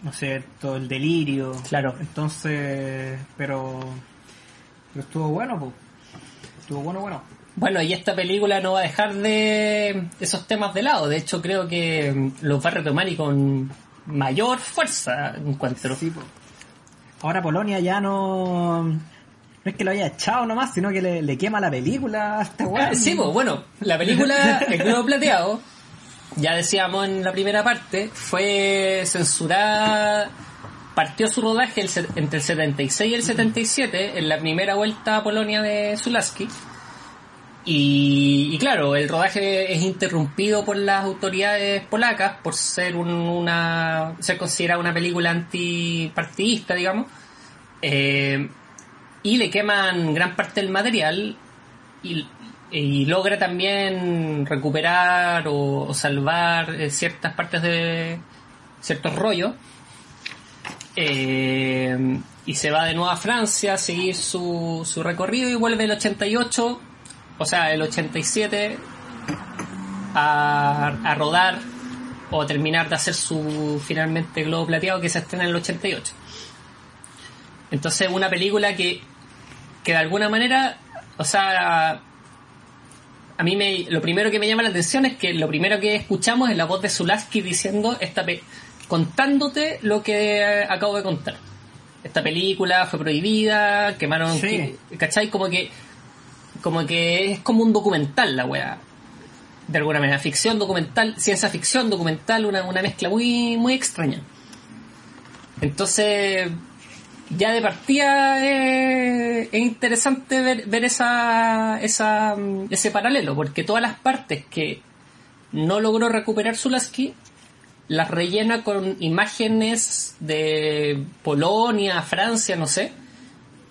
¿no es cierto? El delirio. Claro. Entonces, pero, pero estuvo bueno, pues. Estuvo bueno, bueno. Bueno, y esta película no va a dejar de esos temas de lado. De hecho, creo que mm, los va a retomar y con mayor fuerza, encuentro. Sí, po. Ahora Polonia ya no. No es que lo haya echado nomás, sino que le, le quema la película a esta weá. Ah, Sí, pues bueno, la película El Globo Plateado, ya decíamos en la primera parte, fue censurada, partió su rodaje el entre el 76 y el 77, en la primera vuelta a Polonia de Zulaski. Y, y claro, el rodaje es interrumpido por las autoridades polacas por ser un- una ser considerada una película antipartidista, digamos. Eh, y le queman gran parte del material y, logra también recuperar o, o salvar eh, ciertas partes de ciertos rollos. Eh, y se va de nuevo a Francia a seguir su, su recorrido y vuelve el 88 o sea el 87 a, a rodar o a terminar de hacer su finalmente globo plateado que se estrena en el 88 entonces una película que que de alguna manera, o sea, a mí me, lo primero que me llama la atención es que lo primero que escuchamos es la voz de Zulaski diciendo esta pe- contándote lo que eh, acabo de contar. Esta película fue prohibida, quemaron, Sí. ¿cachai? Como que como que es como un documental la weá. De alguna manera, ficción documental, ciencia ficción documental, una, una mezcla muy, muy extraña. Entonces, ya de partida eh, es interesante ver, ver esa, esa, ese paralelo, porque todas las partes que no logró recuperar Zulaski las rellena con imágenes de Polonia, Francia, no sé,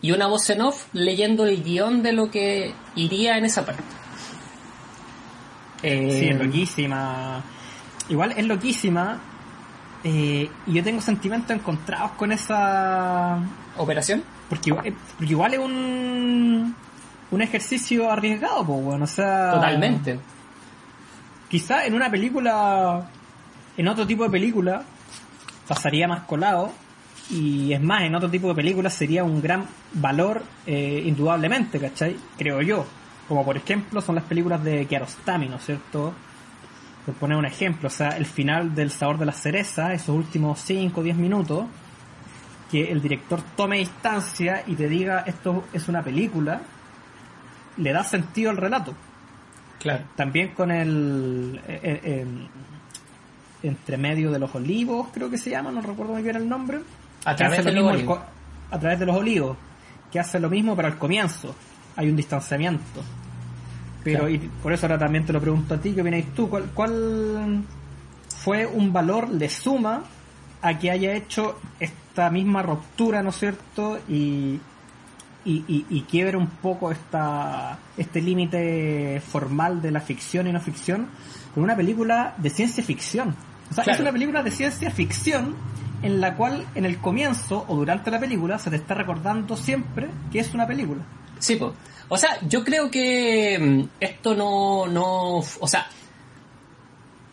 y una voz en off leyendo el guion de lo que iría en esa parte. Eh, Sí, es loquísima. Igual es loquísima. Eh, y yo tengo sentimientos encontrados con esa. ¿Operación? Porque, igual- porque igual es un. Un ejercicio arriesgado, pues, bueno. O sea. Totalmente. Quizá en una película. En otro tipo de película. Pasaría más colado. Y es más, en otro tipo de película sería un gran valor, eh, indudablemente, ¿cachai? Creo yo. Como por ejemplo son las películas de Kiarostami, ¿no es cierto? Por poner un ejemplo, o sea, el final del sabor de la cereza, esos últimos 5 o 10 minutos, que el director tome distancia y te diga esto es una película, le da sentido al relato. Claro. También con el eh, eh, eh, entre medio de los olivos, creo que se llama, no recuerdo muy bien el nombre. A través de lo mismo a través de los olivos, que hace lo mismo pero al comienzo. Hay un distanciamiento. Pero Claro. y por eso ahora también te lo pregunto a ti, ¿qué opináis tú? ¿Cuál, cuál fue un valor de suma a que haya hecho esta misma ruptura, ¿no es cierto? Y, y, y, y quiebre un poco esta, este límite formal de la ficción y no ficción con una película de ciencia ficción. O sea, es una película de ciencia ficción en la cual en el comienzo o durante la película se te está recordando siempre que es una película. Sí, po. O sea, yo creo que mm, esto no, no, o sea,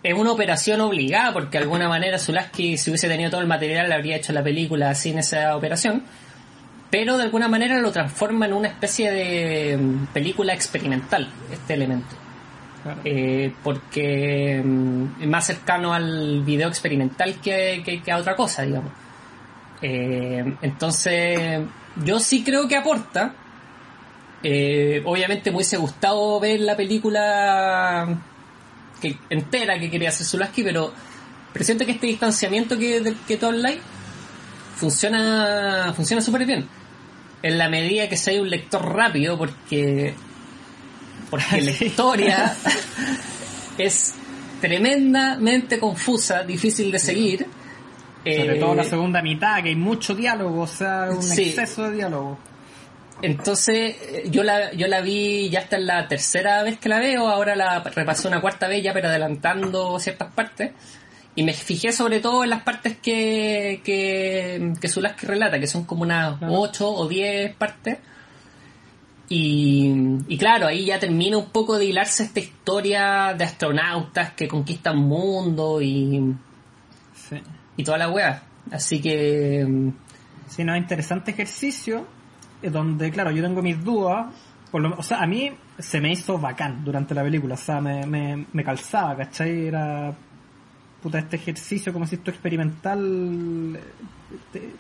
es una operación obligada porque de alguna manera Zulaski si hubiese tenido todo el material habría hecho la película sin esa operación, pero de alguna manera lo transforma en una especie de mm, película experimental este elemento. Eh, porque mm, es más cercano al video experimental que, que- que a otra cosa, digamos. Eh, entonces, yo sí creo que aporta. Eh, obviamente me hubiese gustado ver la película que, entera que quería hacer Zulaski, pero presiento que este distanciamiento que, del que tú hablas funciona funciona súper bien. En la medida que sea un lector rápido, porque porque la historia es tremendamente confusa, difícil de seguir. Sobre Eh, todo la segunda mitad, que hay mucho diálogo, o sea, un Sí. exceso de diálogo. Entonces, eh, yo la, yo la vi ya hasta la tercera vez que la veo, ahora la repasé una cuarta vez ya, pero adelantando ciertas partes. Y me fijé sobre todo en las partes que, que, que Zulaski relata, que son como unas. 8 o 10 partes. Y, y claro, ahí ya termina un poco de hilarse esta historia de astronautas que conquistan mundo y, Sí. y toda la wea. Así que, mm, Sí, no, interesante ejercicio, donde, claro, yo tengo mis dudas. Por lo, o sea, a mí se me hizo bacán durante la película, o sea, me, me, me calzaba, ¿cachai? Era, puta, este ejercicio como si esto experimental, eh, te-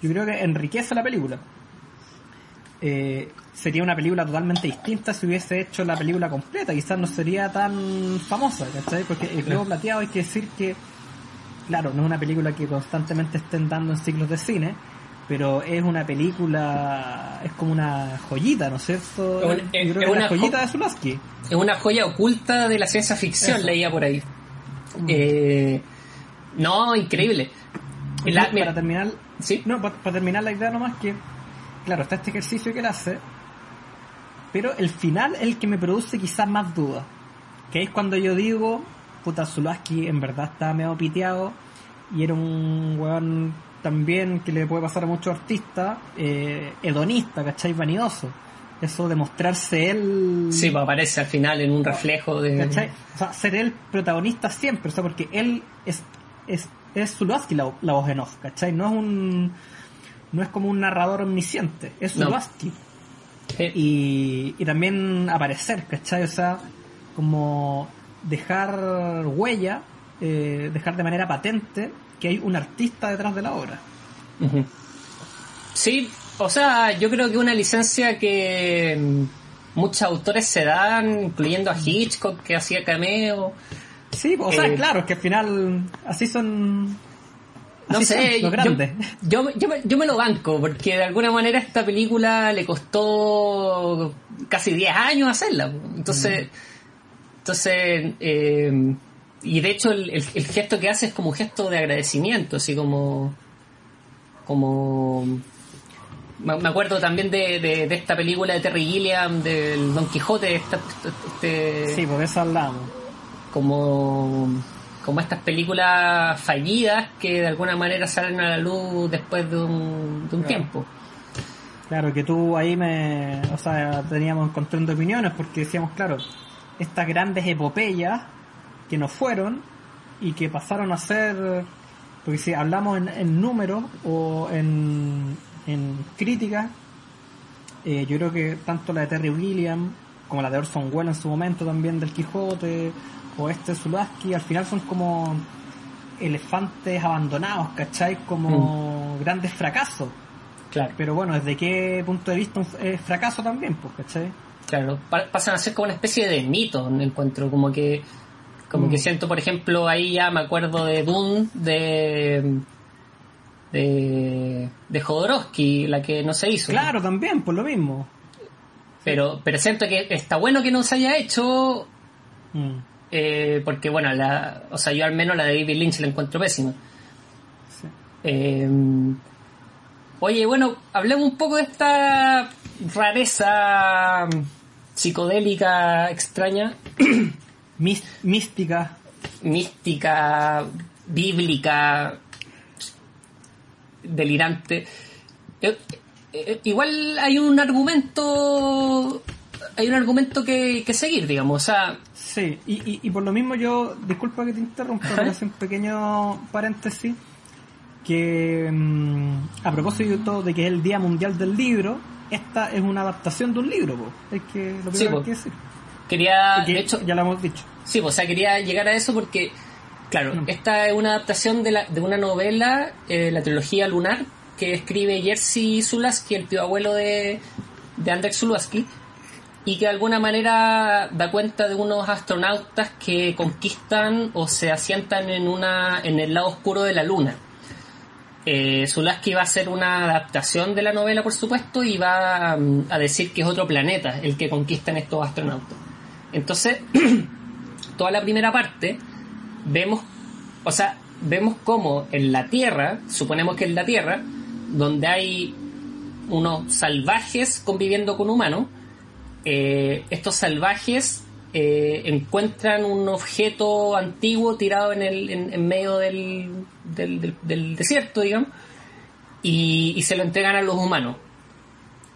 yo creo que enriquece la película. Eh, sería una película totalmente distinta si hubiese hecho la película completa, quizás no sería tan famosa, ¿cachai? Porque el globo plateado hay que decir que claro, no es una película que constantemente estén dando en ciclos de cine, pero es una película, es como una joyita, ¿no es cierto? Es un- Yo es- creo es una joyita jo- de Zulaski. es una joya oculta de la ciencia ficción, Eso. leía por ahí. Eh, no, increíble. La- para mira, terminar, sí, no, para, para terminar la idea nomás que, claro, está este ejercicio que él hace, pero el final es el que me produce quizás más dudas, que es cuando yo digo, puta, Zulaski en verdad estaba medio piteado y era un weón también que le puede pasar a muchos artistas, eh, hedonista, ¿cachai? Vanidoso. Eso de mostrarse él... sí, pues aparece al final en un reflejo de... ¿Cachai? O sea, ser el protagonista siempre, o sea, porque él es, es, es Zulaski la, la voz en off, ¿cachai? No es un, no es como un narrador omnisciente, es No. Eh, Y, y también aparecer, ¿cachai? O sea, como dejar huella, eh, dejar de manera patente que hay un artista detrás de la obra. Sí, o sea, yo creo que una licencia que mm, muchos autores se dan, incluyendo a Hitchcock que hacía cameo. Sí, o sea, Eh, claro, es que al final así son... No sé, son yo, los yo, yo me, yo me lo banco, porque de alguna manera esta película le costó casi 10 años hacerla. Entonces, entonces eh, y de hecho el, el- el gesto que hace es como un gesto de agradecimiento, así como, como, me acuerdo también de, de, de esta película de Terry Gilliam, del Don Quijote, esta, este, Sí, por eso hablamos. como como estas películas fallidas que de alguna manera salen a la luz después de un, de un Claro. tiempo. Claro, que tú ahí me... O sea, teníamos encontrando opiniones porque decíamos, claro, estas grandes epopeyas que no fueron y que pasaron a ser... Porque si hablamos en, en números o en, en críticas, eh, yo creo que tanto la de Terry Williams como la de Orson Welles en su momento también del Quijote, o este Zulaski, al final son como elefantes abandonados, ¿cachai? Como grandes fracasos. Claro. Pero bueno, ¿desde qué punto de vista es fracaso también, pues, ¿cachai? Claro, pa- pasan a ser como una especie de mito, encuentro, como que como Mm. que siento, por ejemplo, ahí ya me acuerdo de Dune de de de Jodorowsky, la que no se hizo. Claro, también, por lo mismo. Pero pero siento que está bueno que no se haya hecho Mm. eh, porque bueno, la, o sea, yo al menos la de David Lynch la encuentro pésima. Sí. Eh, oye, bueno, hablemos un poco de esta rareza psicodélica extraña Mística. mística, bíblica, delirante. Eh, eh, igual hay un argumento, hay un argumento que, que seguir, digamos. O sea, Sí, y, y, y por lo mismo yo, disculpa que te interrumpa, Ajá. pero hacer un pequeño paréntesis, que mm, a propósito de que es el Día Mundial del Libro, esta es una adaptación de un libro, po. es que lo primero Sí, que po. hay que decir. quería, Que de hecho, ya lo hemos dicho. Sí, pues, o sea, quería llegar a eso porque, claro, Mm. esta es una adaptación de, la, de una novela, eh, la trilogía Lunar, que escribe Jerzy Zulaski, el tío abuelo de, de Andrzej Zulaski, y que de alguna manera da cuenta de unos astronautas que conquistan o se asientan en, una, en el lado oscuro de la Luna. Eh, Zulaski va a hacer una adaptación de la novela, por supuesto, y va mm, a decir que es otro planeta el que conquistan estos astronautas. Entonces, toda la primera parte, vemos, o sea, vemos cómo en la Tierra, suponemos que en la Tierra, donde hay unos salvajes conviviendo con humanos, eh, estos salvajes eh, encuentran un objeto antiguo tirado en, el, en, medio del, del, desierto, digamos, y se lo entregan a los humanos.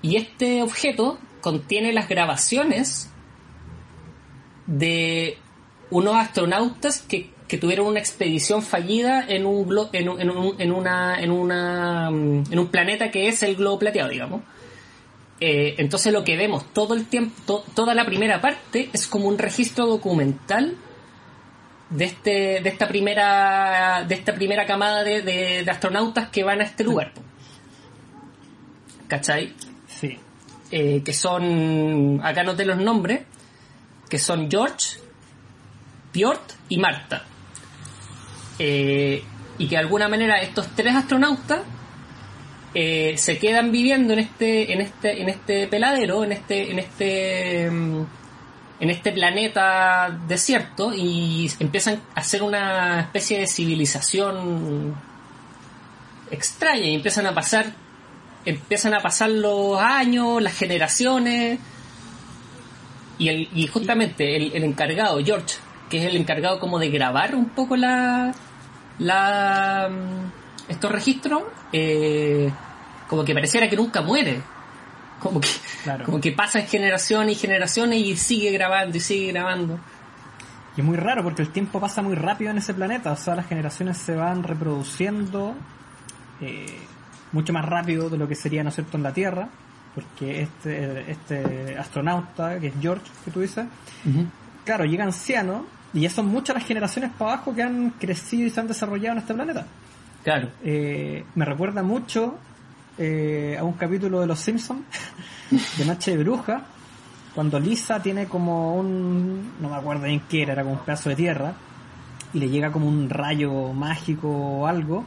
Y este objeto contiene las grabaciones de unos astronautas que, que tuvieron una expedición fallida en un, glo- en, un- en, un- en una, en, una, mm, en un planeta que es el globo plateado, digamos. Eh, entonces lo que vemos todo el tiempo, to- toda la primera parte es como un registro documental de este, de esta primera, de esta primera camada de, de- de astronautas que van a este lugar. ¿Cachai? Sí. eh, que son, acá noté los nombres, que son George, Piotr y Marta. Eh, y que de alguna manera estos tres astronautas eh, se quedan viviendo en este, en este, en este peladero, en este, en este, mm, en este planeta desierto y empiezan a hacer una especie de civilización extraña y empiezan a pasar empiezan a pasar los años, las generaciones, y, el, y justamente el encargado, George, que es el encargado como de grabar un poco la, la mm, estos registros, eh, como que pareciera que nunca muere. Como que, Claro. como que pasan generaciones y generaciones y sigue grabando y sigue grabando. Y es muy raro porque el tiempo pasa muy rápido en ese planeta, o sea, las generaciones se van reproduciendo eh, mucho más rápido de lo que sería, ¿no es cierto?, en la Tierra, porque este, este astronauta, que es George, que tú dices, claro, llega anciano y ya son muchas las generaciones para abajo que han crecido y se han desarrollado en este planeta. Claro. Eh, me recuerda mucho eh, a un capítulo de Los Simpsons, de Noche de Bruja, cuando Lisa tiene como un, no me acuerdo bien qué era, era como un pedazo de tierra, y le llega como un rayo mágico o algo,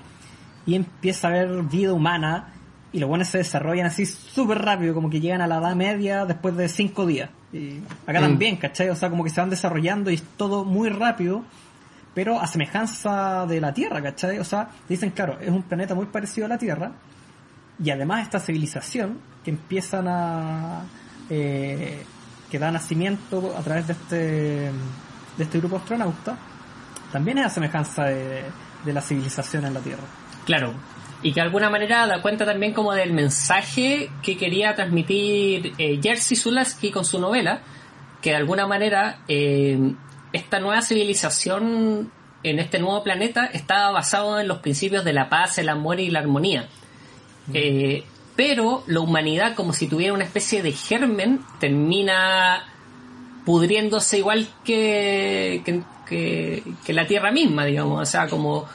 y empieza a ver vida humana, y los buenos se desarrollan así súper rápido, como que llegan a la edad media después de cinco días. Y acá Mm. también, ¿cachai? O sea, como que se van desarrollando y es todo muy rápido, pero a semejanza de la Tierra, ¿cachai? O sea, dicen, claro, es un planeta muy parecido a la Tierra, y además esta civilización que empiezan a... eh, que da nacimiento a través de este, de este grupo astronauta, también es a semejanza de, de la civilización en la Tierra. Claro. Y que de alguna manera da cuenta también como del mensaje que quería transmitir eh, Jerzy Zulaski con su novela, que de alguna manera eh, esta nueva civilización en este nuevo planeta estaba basado en los principios de la paz, el amor y la armonía. Eh, pero la humanidad, como si tuviera una especie de germen, termina pudriéndose igual que, que, que- que la Tierra misma, digamos, o sea, como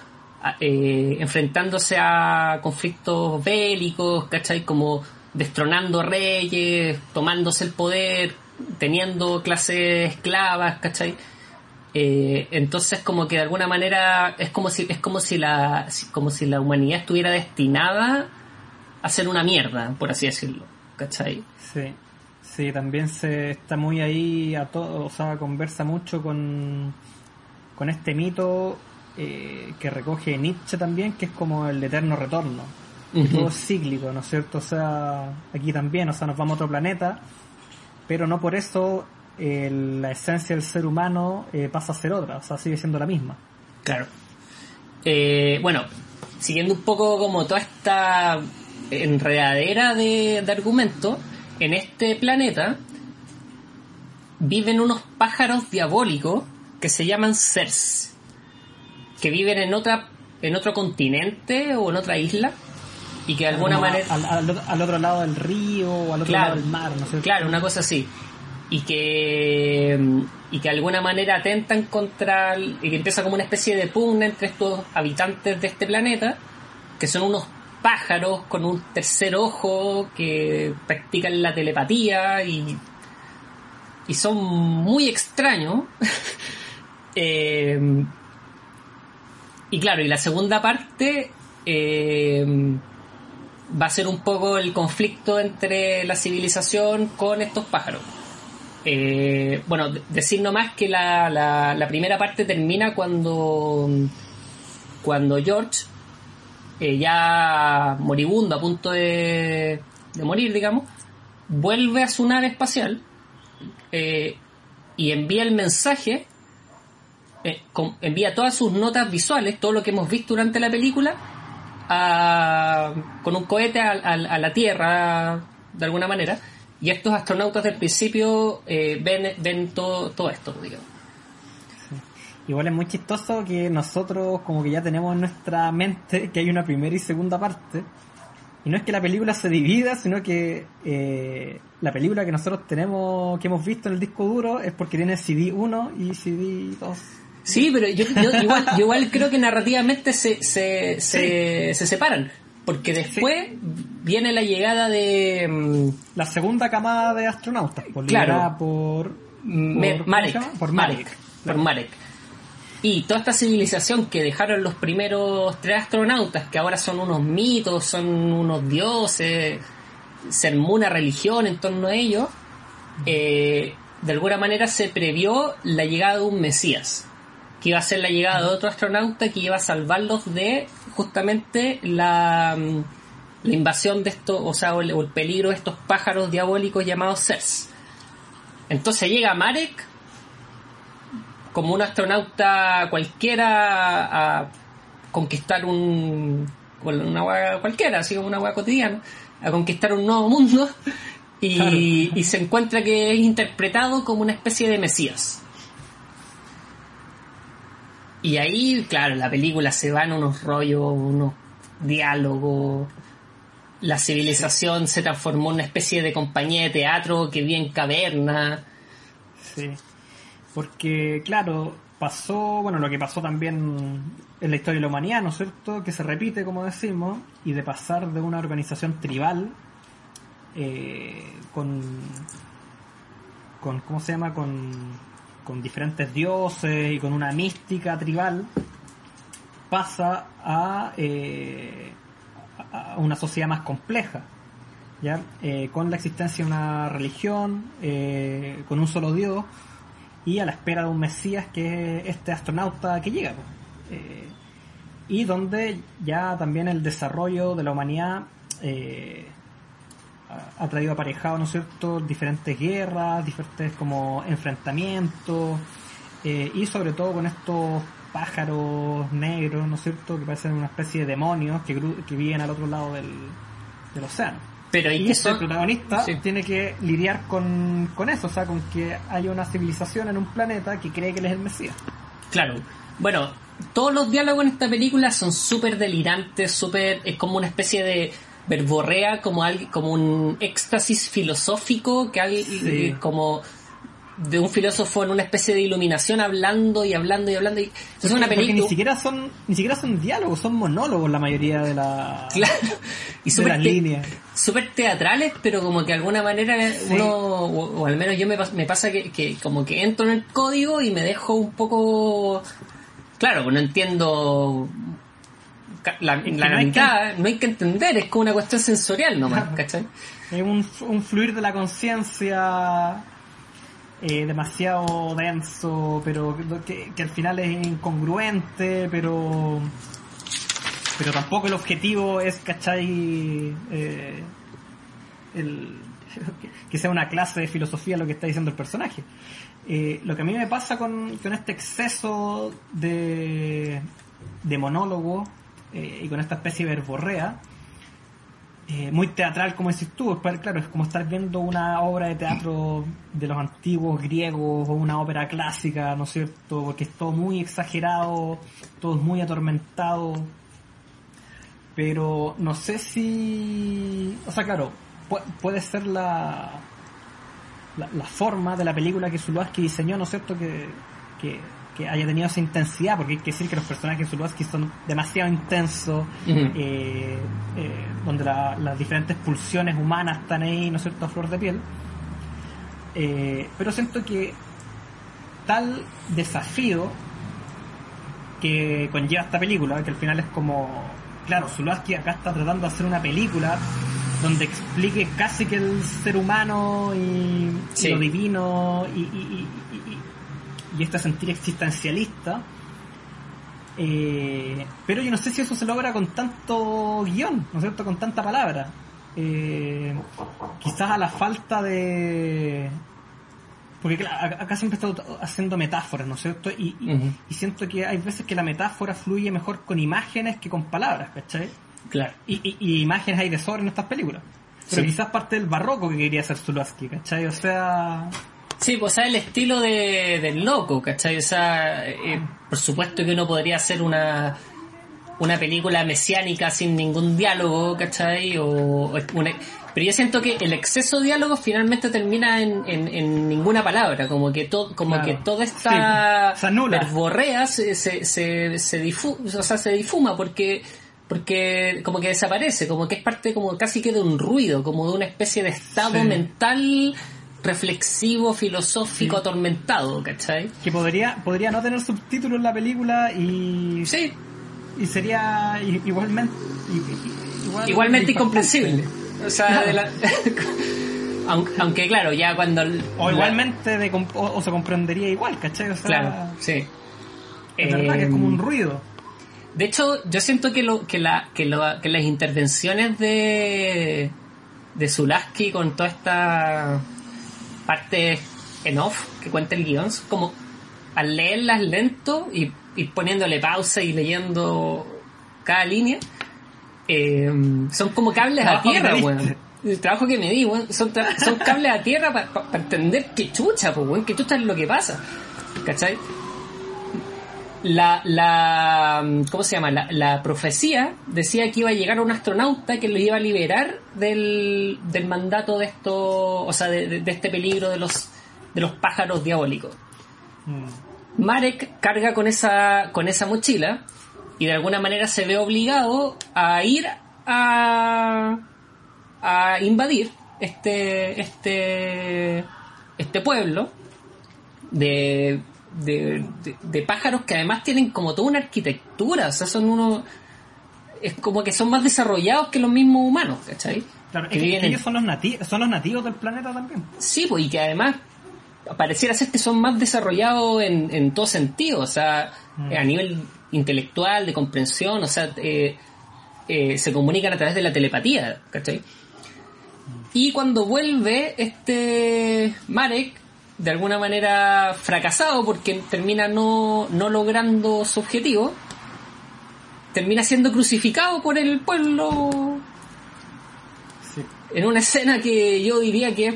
eh, enfrentándose a conflictos bélicos, ¿cachai? Como destronando reyes, tomándose el poder, teniendo clases esclavas, ¿cachai? Eh, entonces como que de alguna manera es como si es como si la como si la humanidad estuviera destinada a ser una mierda por así decirlo ¿cachai? Sí, sí, también se está muy ahí a todo, o sea, conversa mucho con, con este mito eh, que recoge Nietzsche también, que es como el eterno retorno. Ujú. Todo es cíclico, ¿no es cierto? O sea, aquí también, o sea, nos vamos a otro planeta, pero no por eso eh, la esencia del ser humano eh, pasa a ser otra, o sea, sigue siendo la misma. Claro. Eh, bueno, siguiendo un poco como toda esta enredadera de, de argumentos, en este planeta viven unos pájaros diabólicos que se llaman Cers, que viven en otra en otro continente o en otra isla y que de alguna manera Al, al- al otro lado del río o al otro Claro. lado del mar, ¿no cierto? Claro, una cosa así. Y que, y que de alguna manera atentan contra, el- y que empieza como una especie de pugna entre estos habitantes de este planeta, que son unos pájaros con un tercer ojo que practican la telepatía y, y son muy extraños. Eh, y claro, y la segunda parte eh, va a ser un poco el conflicto entre la civilización con estos pájaros. Eh, bueno, de- decir nomás que la, la, primera parte termina cuando, cuando George, eh, ya moribundo, a punto de, de morir, digamos, vuelve a su nave espacial y envía el mensaje, eh, envía todas sus notas visuales, todo lo que hemos visto durante la película, a- con un cohete a, a- la Tierra, de alguna manera, y estos astronautas del principio eh, ven, ven todo, todo esto, digamos. Igual es muy chistoso que nosotros como que ya tenemos en nuestra mente que hay una primera y segunda parte. Y no es que la película se divida, sino que eh, la película que nosotros tenemos, que hemos visto en el disco duro, es porque tiene CD 1 y CD 2. Sí, pero yo, yo igual, yo igual creo que narrativamente se, se, se, se separan. Porque después viene la llegada de mm, La segunda camada de astronautas, por Claro. liderada por, Me- por- ¿cómo Marek. Por Marek. Marek. Por Marek. Y toda esta civilización que dejaron los primeros tres astronautas, que ahora son unos mitos, son unos dioses, se armó una religión en torno a ellos, eh, de alguna manera se previó la llegada de un Mesías, que iba a ser la llegada de otro astronauta que iba a salvarlos de justamente la, mm, la invasión de estos, o sea, o el, o el peligro de estos pájaros diabólicos llamados Cers. Entonces llega Marek como un astronauta cualquiera a conquistar un una hueá cualquiera, así como una hueá cotidiana, a conquistar un nuevo mundo y, y se encuentra que es interpretado como una especie de mesías. Y ahí, claro, la película se va en unos rollos, unos diálogos. La civilización se transformó en una especie de compañía de teatro que vi en caverna. Sí. Porque, claro, pasó, bueno, lo que pasó también en la historia de la humanidad, ¿no es cierto? Que se repite, como decimos, y de pasar de una organización tribal eh, con, con, ¿cómo se llama? Con, con diferentes dioses y con una mística tribal, pasa a, eh, una sociedad más compleja. ¿ya? Eh, con la existencia de una religión, eh, con un solo Dios, y a la espera de un Mesías que es este astronauta que llega. pues. Y donde ya también el desarrollo de la humanidad ha- traído aparejado, ¿no es cierto?, diferentes guerras, diferentes como enfrentamientos, eh, y sobre todo con estos pájaros negros, ¿no es cierto?, que parecen una especie de demonios que, que viven al otro lado del, del océano. Pero Y este son- protagonista Sí. tiene que lidiar con, con eso, o sea, con que hay una civilización en un planeta que cree que él es el Mesías. Claro. Bueno, todos los diálogos en esta película son súper delirantes, súper... Es como una especie de verborrea, como, al- como un éxtasis filosófico, que hay, Sí. como... de un filósofo en una especie de iluminación hablando y hablando y hablando. Y, es una película. ni siquiera son ni siquiera son diálogos, son monólogos la mayoría de la Claro. Y de súper las te- líneas. súper teatrales, pero como que de alguna manera uno, o, o al menos yo me, me pasa que, que como que entro en el código y me dejo un poco... Claro, pues no entiendo la, la no hay mitad, no hay que entender, es como una cuestión sensorial nomás, ¿cachai? Es un, un fluir de la conciencia eh, demasiado denso, pero que, que al final es incongruente, pero pero tampoco el objetivo es, ¿cachai? Eh, el, que sea una clase de filosofía lo que está diciendo el personaje. Eh, lo que a mí me pasa con, con este exceso de, de monólogo eh, y con esta especie de verborrea, eh, muy teatral como decís tú, claro, es como estar viendo una obra de teatro de los antiguos griegos o una ópera clásica, ¿no es cierto? Porque es todo muy exagerado, todo es muy atormentado, pero no sé si... O sea, claro, pu- puede ser la, la, forma de la película que Zuluaski diseñó, ¿no es cierto? Que, que haya tenido esa intensidad, porque hay que decir que los personajes de Zuluaski son demasiado intensos, eh, eh, donde la- las diferentes pulsiones humanas están ahí, ¿no es cierto?, a flor de piel. Eh, pero siento que tal desafío que conlleva esta película, que al final es como, claro, Zulaski acá está tratando de hacer una película donde explique casi que el ser humano y, y lo divino y, y- y- este sentir existencialista. Eh, pero yo no sé si eso se logra con tanto guion, ¿no es cierto? Con tanta palabra. Eh, quizás a la falta de... Porque claro, acá siempre he estado haciendo metáforas, ¿no es cierto? Y, y- Ujú. y siento que hay veces que la metáfora fluye mejor con imágenes que con palabras, ¿cachai? Claro. Y, y- y imágenes hay de sobra en estas películas. Pero Sí. quizás parte del barroco que quería hacer Zulaski, ¿cachai? O sea... Sí, pues sea, el estilo de, del loco, ¿cachai? O sea, eh, por supuesto que uno podría hacer una una película mesiánica sin ningún diálogo, ¿cachai? O, o una- pero yo siento que el exceso de diálogo finalmente termina en, en, en ninguna palabra, como que todo, como Claro. que toda esta Sí, se anula. verborrea se, se, se, se difu- o sea, se difuma porque porque como que desaparece, como que es parte como casi que de un ruido, como de una especie de estado Sí. mental reflexivo, filosófico, atormentado, ¿cachai? Que podría, podría no tener subtítulos en la película y, Sí, y sería igualmente... igual- igualmente incomprensible. O sea, de la- aunque, aunque, claro, ya cuando... O la- igualmente de comp- o, o se comprendería igual, ¿cachai? O sea, Claro, sí. es verdad que es como Eh, un ruido. De hecho, yo siento que lo, que la, que, lo- que las intervenciones de de Zulaski con toda esta parte en off que cuenta el guion, como al leerlas lento y ir poniéndole pausa y leyendo cada línea, eh, son como cables a tierra, weón. El trabajo que me di, weón, son, son cables a tierra para entender qué chucha, pues, weón, qué chucha es lo que pasa. ¿Cachai? La, la ¿cómo se llama? La, la profecía decía que iba a llegar un astronauta que lo iba a liberar del, del mandato de esto, o sea, de, de- este peligro de los de los pájaros diabólicos. Mm. Marek carga con esa con esa mochila y de alguna manera se ve obligado a ir a a invadir este este este pueblo de, de, de- de pájaros que además tienen como toda una arquitectura, o sea, son unos... Es como que son más desarrollados que los mismos humanos, ¿cachai? Claro, que es ellos son los, nati- son los nativos del planeta también. Sí, pues, y que además pareciera ser que son más desarrollados en, en todo sentido, o sea, Mm. a nivel intelectual, de comprensión, o sea, eh, eh, se comunican a través de la telepatía, ¿cachai? Y cuando vuelve este Marek, de alguna manera fracasado porque termina no, no logrando su objetivo, termina siendo crucificado por el pueblo Sí. en una escena que yo diría que es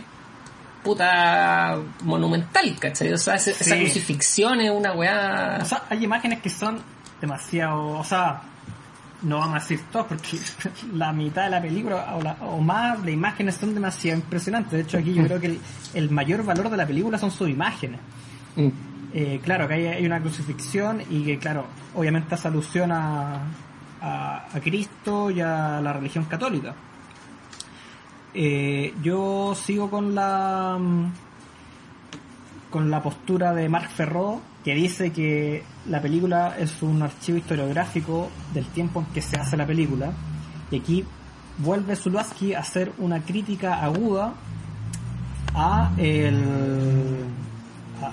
puta monumental, ¿cachai? O sea, ese- esa Sí. crucifixión es una weá... O sea, hay imágenes que son demasiado. O sea, no vamos a decir todo porque la mitad de la película o, la- o más de imágenes son demasiado impresionantes. De hecho, aquí yo creo que el, el mayor valor de la película son sus imágenes. Mm. Eh, claro, que hay, hay una crucifixión y que, claro, obviamente hace alusión a, a, a Cristo y a la religión católica. Eh, yo sigo con la mm, con la postura de Marc Ferro que dice que la película es un archivo historiográfico del tiempo en que se hace la película y aquí vuelve Zulawski a hacer una crítica aguda a el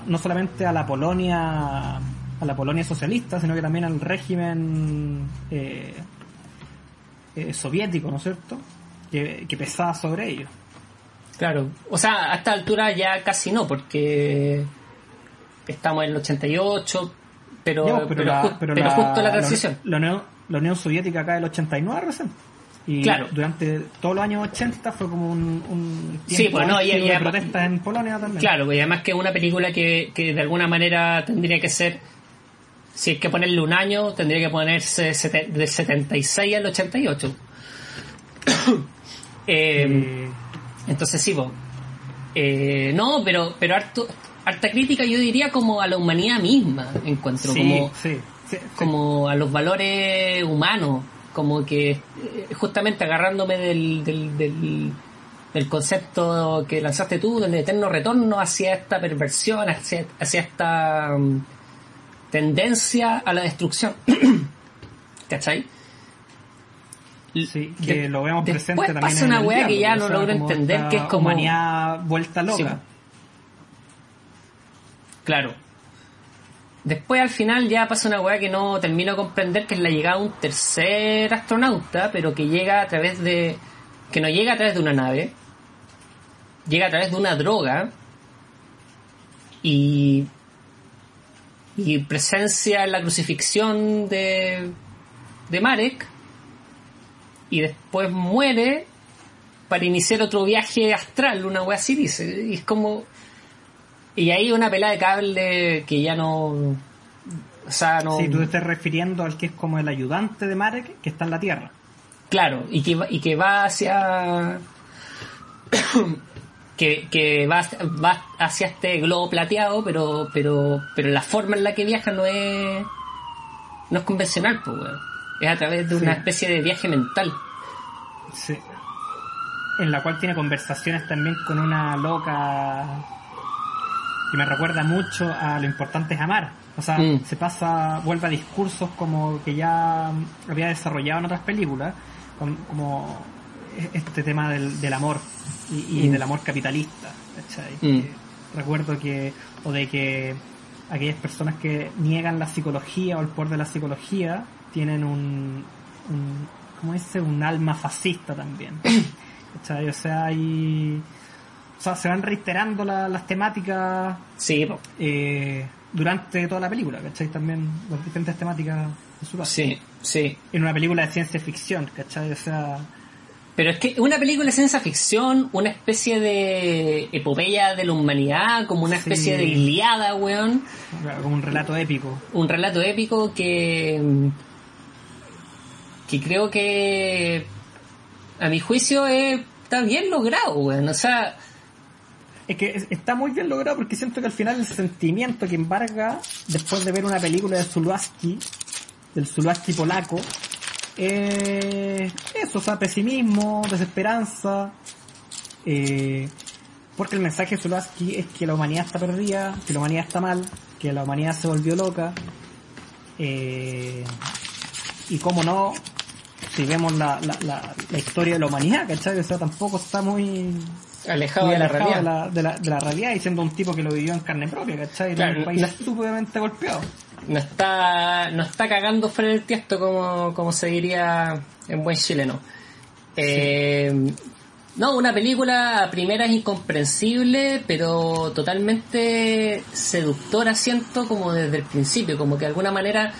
no solamente a la Polonia a la Polonia socialista sino que también al régimen eh, eh, soviético ¿no es cierto? que pesaba sobre ellos Claro, o sea, a esta altura ya casi no, porque estamos en el 88, pero, Ya, pero, pero, la- ju- pero pero la- justo la la- transición. La, Unión, la Unión Soviética acá del 89 recién. Y Claro. durante todos los años 80 fue como un, un Sí, pues no, ya- de protestas en Polonia también. Claro, y además que es una película que, que de alguna manera tendría que ser, si hay que ponerle un año, tendría que ponerse sete- del 76 al 88. Eh, Eh, Entonces sí, po. Eh, no, pero pero harto, harta crítica yo diría como a la humanidad misma, encuentro, sí, como, sí, sí, sí. como a los valores humanos, como que eh, justamente agarrándome del, del, del, del concepto que lanzaste tú, del eterno retorno hacia esta perversión, hacia, hacia esta mm, tendencia a la destrucción. ¿Cachai? Sí, que De- lo vemos después presente también pasa en una weá que ya no logro entender, que es como- humanidad vuelta loca. Claro. Después al final ya pasa una weá que no termino de comprender, que es la llegada de un tercer astronauta, pero que llega a través de... que no llega a través de una nave, llega a través de una droga y... y presencia en la crucifixión de... de Marek y después muere para iniciar otro viaje astral, una wea así dice. Y es como. Y ahí una pelada de cable que ya no. O sea, no. Sí, tú te estás refiriendo al que es como el ayudante de Marek que está en la Tierra. Claro, y que, va- y que va hacia. que, que va, va hacia este globo plateado, pero, pero, pero la forma en la que viaja no es. no es convencional, pues, weón. Es a través de una especie de viaje mental. Sí. En la cual tiene conversaciones también con una loca que me recuerda mucho a lo importante es amar. O sea, Mm. se pasa, vuelve a discursos como que ya había desarrollado en otras películas, com- como este tema del, del amor y, y Mm. del amor capitalista. Mm. Recuerdo que, o de que aquellas personas que niegan la psicología o el poder de la psicología tienen un, un ¿cómo dice? Un alma fascista también. ¿Cachai? O sea, hay, o sea, se van reiterando la- las temáticas Sí, eh, durante toda la película, ¿cachai? También las diferentes temáticas de su sí, sí. En una película de ciencia ficción, ¿cachai? O sea, Pero es que una película de ciencia ficción, una especie de epopeya de la humanidad, como una Sí. especie de Iliada, weón. como un relato épico. Un relato épico que. que creo que. a mi juicio eh, está bien logrado, weón. O sea, Es que es- está muy bien logrado porque siento que al final el sentimiento que embarga después de ver una película de Zulawski, del Zulawski polaco, es eso, o sea, pesimismo, desesperanza, eh, porque el mensaje de Zulawski es que la humanidad está perdida, que la humanidad está mal, que la humanidad se volvió loca, eh, y cómo no, si vemos la, la, la, la historia de la humanidad, ¿cachai? O sea, tampoco está muy alejado de la realidad. de la, de, la, de la realidad y siendo un tipo que lo vivió en carne propia, ¿cachai? Claro, en un país no- sumamente golpeado. No está, no está cagando fuera del tiesto como, como se diría en buen chileno. Eh, no, una película a primera es incomprensible, pero totalmente seductora, siento, como desde el principio, como que de alguna manera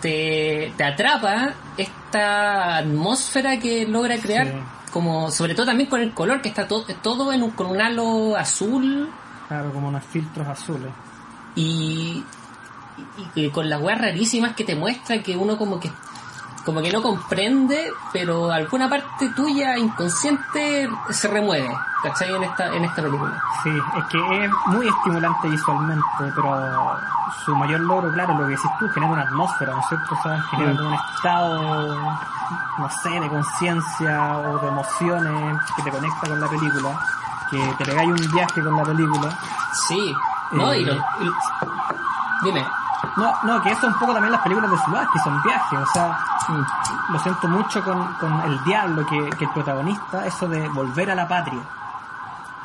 te, te atrapa esta atmósfera que logra crear, Sí. Como sobre todo también con el color, que está to- todo en un, con un halo azul, Claro, como unos filtros azules. y, y, y con las weas rarísimas que te muestra que uno como que como que no comprende, pero alguna parte tuya inconsciente se remueve, ¿cachai? En esta, en esta película. Sí, es que es muy estimulante visualmente, pero su mayor logro, claro, lo que decís tú, genera una atmósfera, ¿no es cierto? O sea, genera Mm. un estado, no sé, de conciencia o de emociones que te conecta con la película, que te pegáis un viaje con la película. Sí, ¿no? Eh. Y lo- y- dime. No, no, que eso un poco también las películas de Zulaski son viajes, o sea, lo siento mucho con, con el diablo que, que el protagonista, eso de volver a la patria.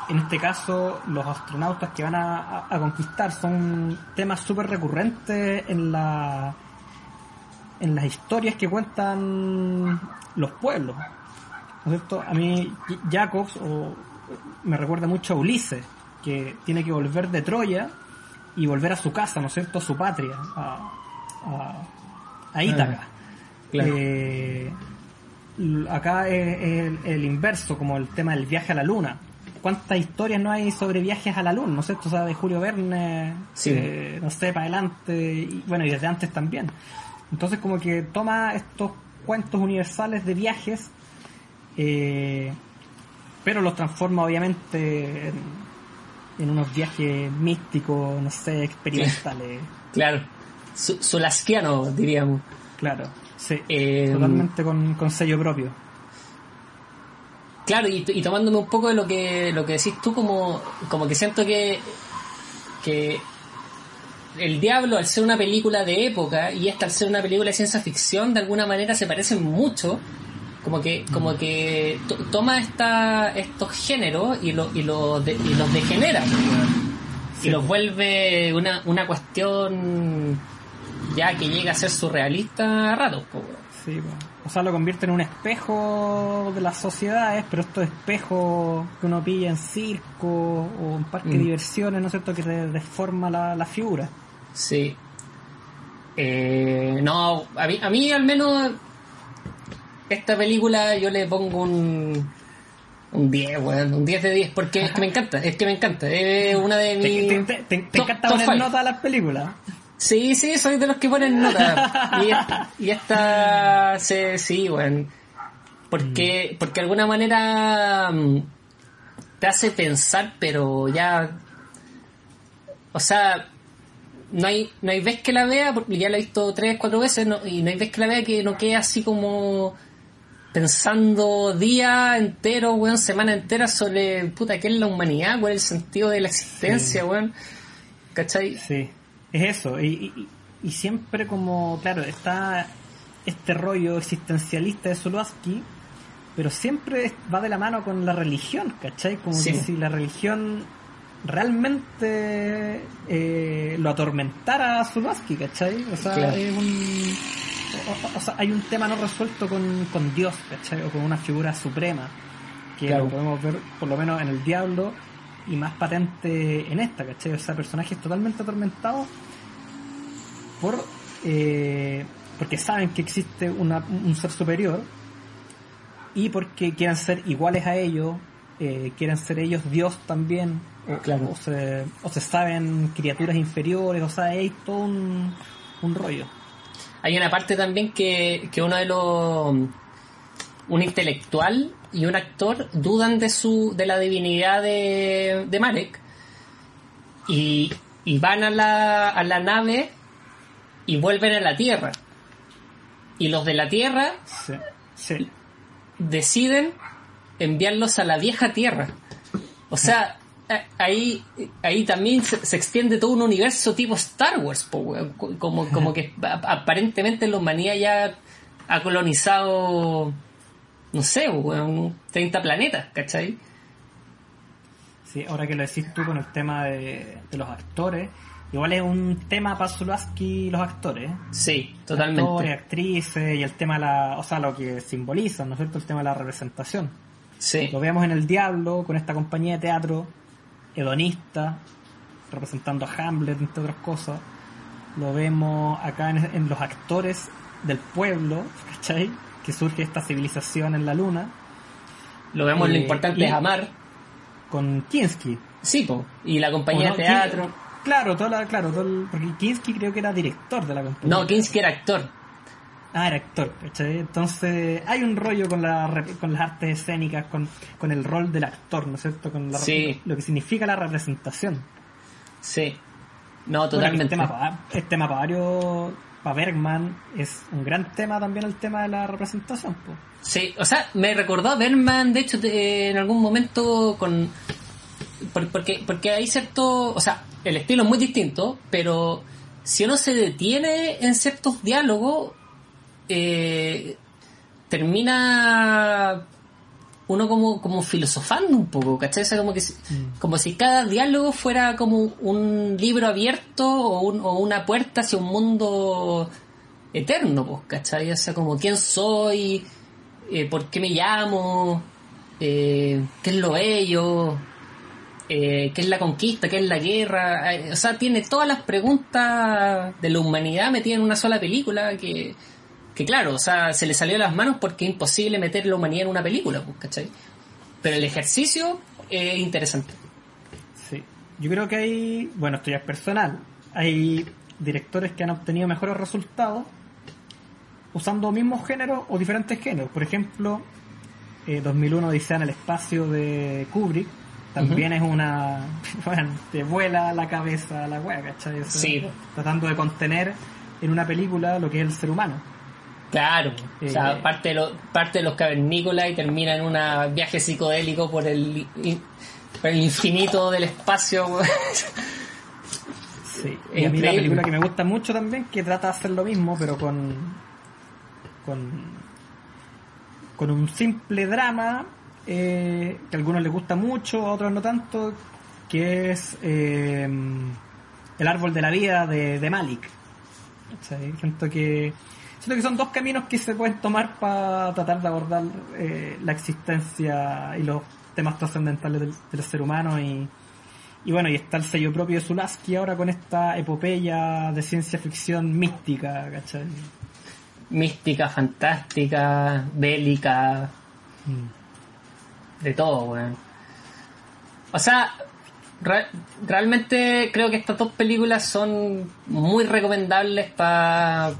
En este caso, los astronautas que van a, a- a conquistar son temas súper recurrentes en la en las historias que cuentan los pueblos. ¿No es cierto? A mí Jacobs o, me recuerda mucho a Ulises, que tiene que volver de Troya y volver a su casa, ¿no es cierto? A su patria, a, a, a Ítaca. Claro. Eh, acá es, es el, el inverso, como el tema del viaje a la luna. ¿Cuántas historias no hay sobre viajes a la luna? ¿No es cierto? O sea, de Julio Verne, Sí. eh, no sé, para adelante, y, bueno, y desde antes también. Entonces como que toma estos cuentos universales de viajes, eh, pero los transforma obviamente en, en unos viajes místicos, no sé, experimentales. Claro. Solasquiano, diríamos. Claro, sí, Eh, totalmente con, con sello propio. Claro, y, y tomándome un poco de lo que lo que decís tú, como, como que siento que, que El Diablo, al ser una película de época y esta al ser una película de ciencia ficción, de alguna manera se parecen mucho. Como que, como que to- toma esta, estos géneros y, lo, y, los de- y los degenera. Y los vuelve una, una cuestión ya que llega a ser surrealista a ratos. Sí, o sea, lo convierte en un espejo de las sociedades, pero estos espejos que uno pilla en circo o en parque de Mm. diversiones, ¿no es cierto?, que deforma la, la figura. Sí. Eh, no, a mí, a mí al menos esta película yo le pongo un un 10, weón, un 10 de 10 porque es que me encanta, es que me encanta, es una de ¿Te, mis te- te- te- te top- encanta poner nota a las películas? Sí, sí, soy de los que ponen nota. Y, esta- y esta, sí, sí, weón. Porque, porque de alguna manera mm, te hace pensar, pero ya. O sea, no hay, no hay vez que la vea, porque ya la he visto tres, cuatro veces, no- y no hay vez que la vea que no quede así como pensando día entero, weón, semana entera sobre, puta, ¿qué es la humanidad? ¿Cuál es el sentido de la existencia, weón? ¿Cachai? Sí, es eso. Y, y- y siempre como, claro, está este rollo existencialista de Zulowski, pero siempre va de la mano con la religión, ¿cachai? Como Sí. que si la religión realmente eh, lo atormentara a Zulowski, ¿cachai? O sea, Claro. es un... O, sea, hay un tema no resuelto con, con Dios, ¿cachai? O con una figura suprema, que Claro. lo podemos ver por lo menos en el Diablo y más patente en esta, ¿cachai? O sea, personajes totalmente atormentados por eh, porque saben que existe una- un ser superior y porque quieren ser iguales a ellos, eh, quieren ser ellos Dios también, o, Claro. o se, o se saben criaturas inferiores, o sea, hay todo un, un rollo. Hay una parte también que, que uno de los un intelectual y un actor dudan de su de la divinidad de, de Marek y, y van a la, a la nave y vuelven a la Tierra y los de la Tierra Sí, sí. deciden enviarlos a la vieja Tierra. O sea, ahí, ahí también se, se extiende todo un universo tipo Star Wars, po, como, como que aparentemente la humanidad ya ha colonizado, no sé, weón, 30 planetas, ¿cachai? Sí, ahora que lo decís tú con el tema de, de los actores, igual es un tema para Zulowski los actores. Sí, Actores, totalmente. actrices y el tema de la, o sea, lo que simbolizan, ¿no es cierto? El tema de la representación. Sí, Lo vemos en El Diablo, con esta compañía de teatro hedonista, representando a Hamlet, entre otras cosas. Lo vemos acá en, en los actores del pueblo, ¿cachai? Que surge esta civilización en la luna, lo vemos, lo eh, importante y- es amar. con Kinski. Sí, po. y la ¿O compañía no? de teatro. Kin- Claro, toda la- claro todo el- porque Kinski creo que era director de la compañía. No, Kinski era actor. Ah, era actor, ¿cachai? Entonces hay un rollo con, la, con las artes escénicas, con, con el rol del actor, ¿no es cierto? Con la, Sí. lo que significa la representación. Sí. No, Bueno, totalmente. el tema es tema para varios, para Bergman, es un gran tema también el tema de la representación. po. Sí, o sea, me recordó a Berman, de hecho, de- en algún momento con... por- porque, porque hay cierto... O sea, el estilo es muy distinto, pero si uno se detiene en ciertos diálogos, eh, termina uno como, como filosofando un poco, ¿cachai? O sea, como, que, si- como si cada diálogo fuera como un libro abierto o, un- o una puerta hacia un mundo eterno, pues, ¿cachai? O sea, como quién soy, eh, por qué me llamo, eh, qué es lo bello, eh, qué es la conquista, qué es la guerra. O sea, tiene todas las preguntas de la humanidad metidas en una sola película que, que claro, o sea, se le salió de las manos porque es imposible meter la humanidad en una película, pues, ¿cachai? Pero el ejercicio es interesante. Sí. Yo creo que hay, bueno, esto ya es personal, hay directores que han obtenido mejores resultados usando mismos géneros o diferentes géneros. Por ejemplo, eh, 2001 Odisea en el espacio de Kubrick también es una... Bueno, te vuela la cabeza la wea, ¿cachai? O sea, Sí. Tratando de contener en una película lo que es el ser humano. Claro, o sea, Eh. parte de, lo- parte de los cavernícolas y termina en un viaje psicodélico por el, por el infinito del espacio. Sí. Y a mí la película que me gusta mucho también, que trata de hacer lo mismo, pero con. con. con un simple drama, eh, que a algunos les gusta mucho, a otros no tanto, que es. eh, El árbol de la vida de, de Malik. ¿Cachai? Siento que. Siento que son dos caminos que se pueden tomar para tratar de abordar eh, la existencia y los temas trascendentales del, del ser humano y, y bueno, y está el sello propio de Zulaski ahora con esta epopeya de ciencia ficción mística, ¿cachai? Mística, fantástica, bélica, de todo, weón. O sea, re- realmente creo que estas dos películas son muy recomendables para.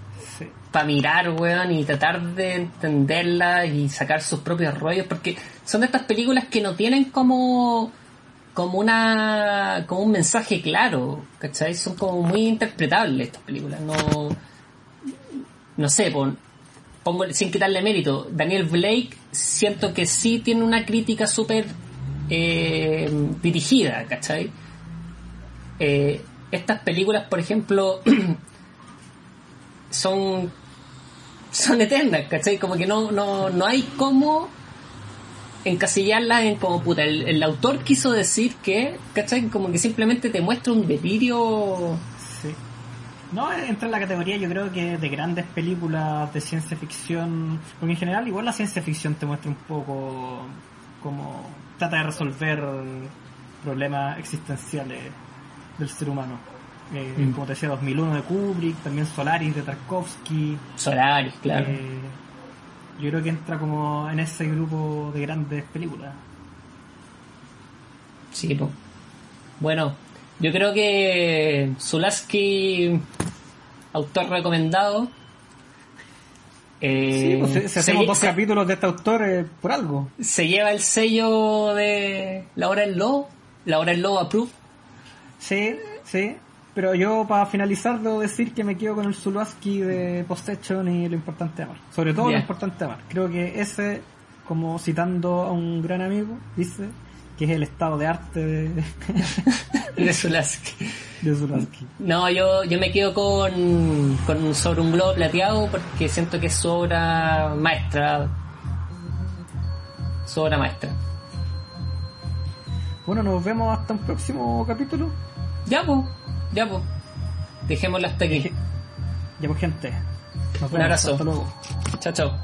Para mirar, weón, y tratar de entenderla y sacar sus propios rollos, porque son de estas películas que no tienen como como una como un mensaje claro, ¿cachai? Son como muy interpretables estas películas, no no sé, pon- pongo sin quitarle mérito, Daniel Blake siento que sí tiene una crítica súper eh, dirigida, ¿cachai? Eh, estas películas, por ejemplo, son son eternas, ¿cachai? Como que no, no, no hay cómo encasillarlas en como puta, el, el autor quiso decir que, ¿cachai? Como que simplemente te muestra un delirio Sí. No, entra en la categoría yo creo que de grandes películas de ciencia ficción, porque en general igual la ciencia ficción te muestra un poco como trata de resolver problemas existenciales del ser humano. Eh, Mm. Como te decía, 2001 de Kubrick, también Solaris de Tarkovsky. Solaris, claro. Eh, yo creo que entra como en ese grupo de grandes películas. Sí, po. Bueno, yo creo que Zulaski, autor recomendado. eh, Sí, pues si, si se hacemos lle- dos se- capítulos de este autor es por algo. se lleva el sello de La Hora del Lobo, La Hora del Lobo Approved. Sí, sí. Pero yo para finalizar debo decir que me quedo con el Zulaski de Possession y lo importante de amar. Sobre todo lo importante de amar. Creo que ese, como citando a un gran amigo, dice que es el estado de arte de, de Zulaski. de Zulaski. No, yo, yo me quedo con, con Sobre un Globo Plateado porque siento que es su obra maestra. Su obra maestra. Bueno, nos vemos hasta un próximo capítulo. Ya, pues, ya, pues. Dejémosla hasta aquí. Ya, pues, gente. Nos vemos. Un abrazo. Hasta luego. Chao, chao.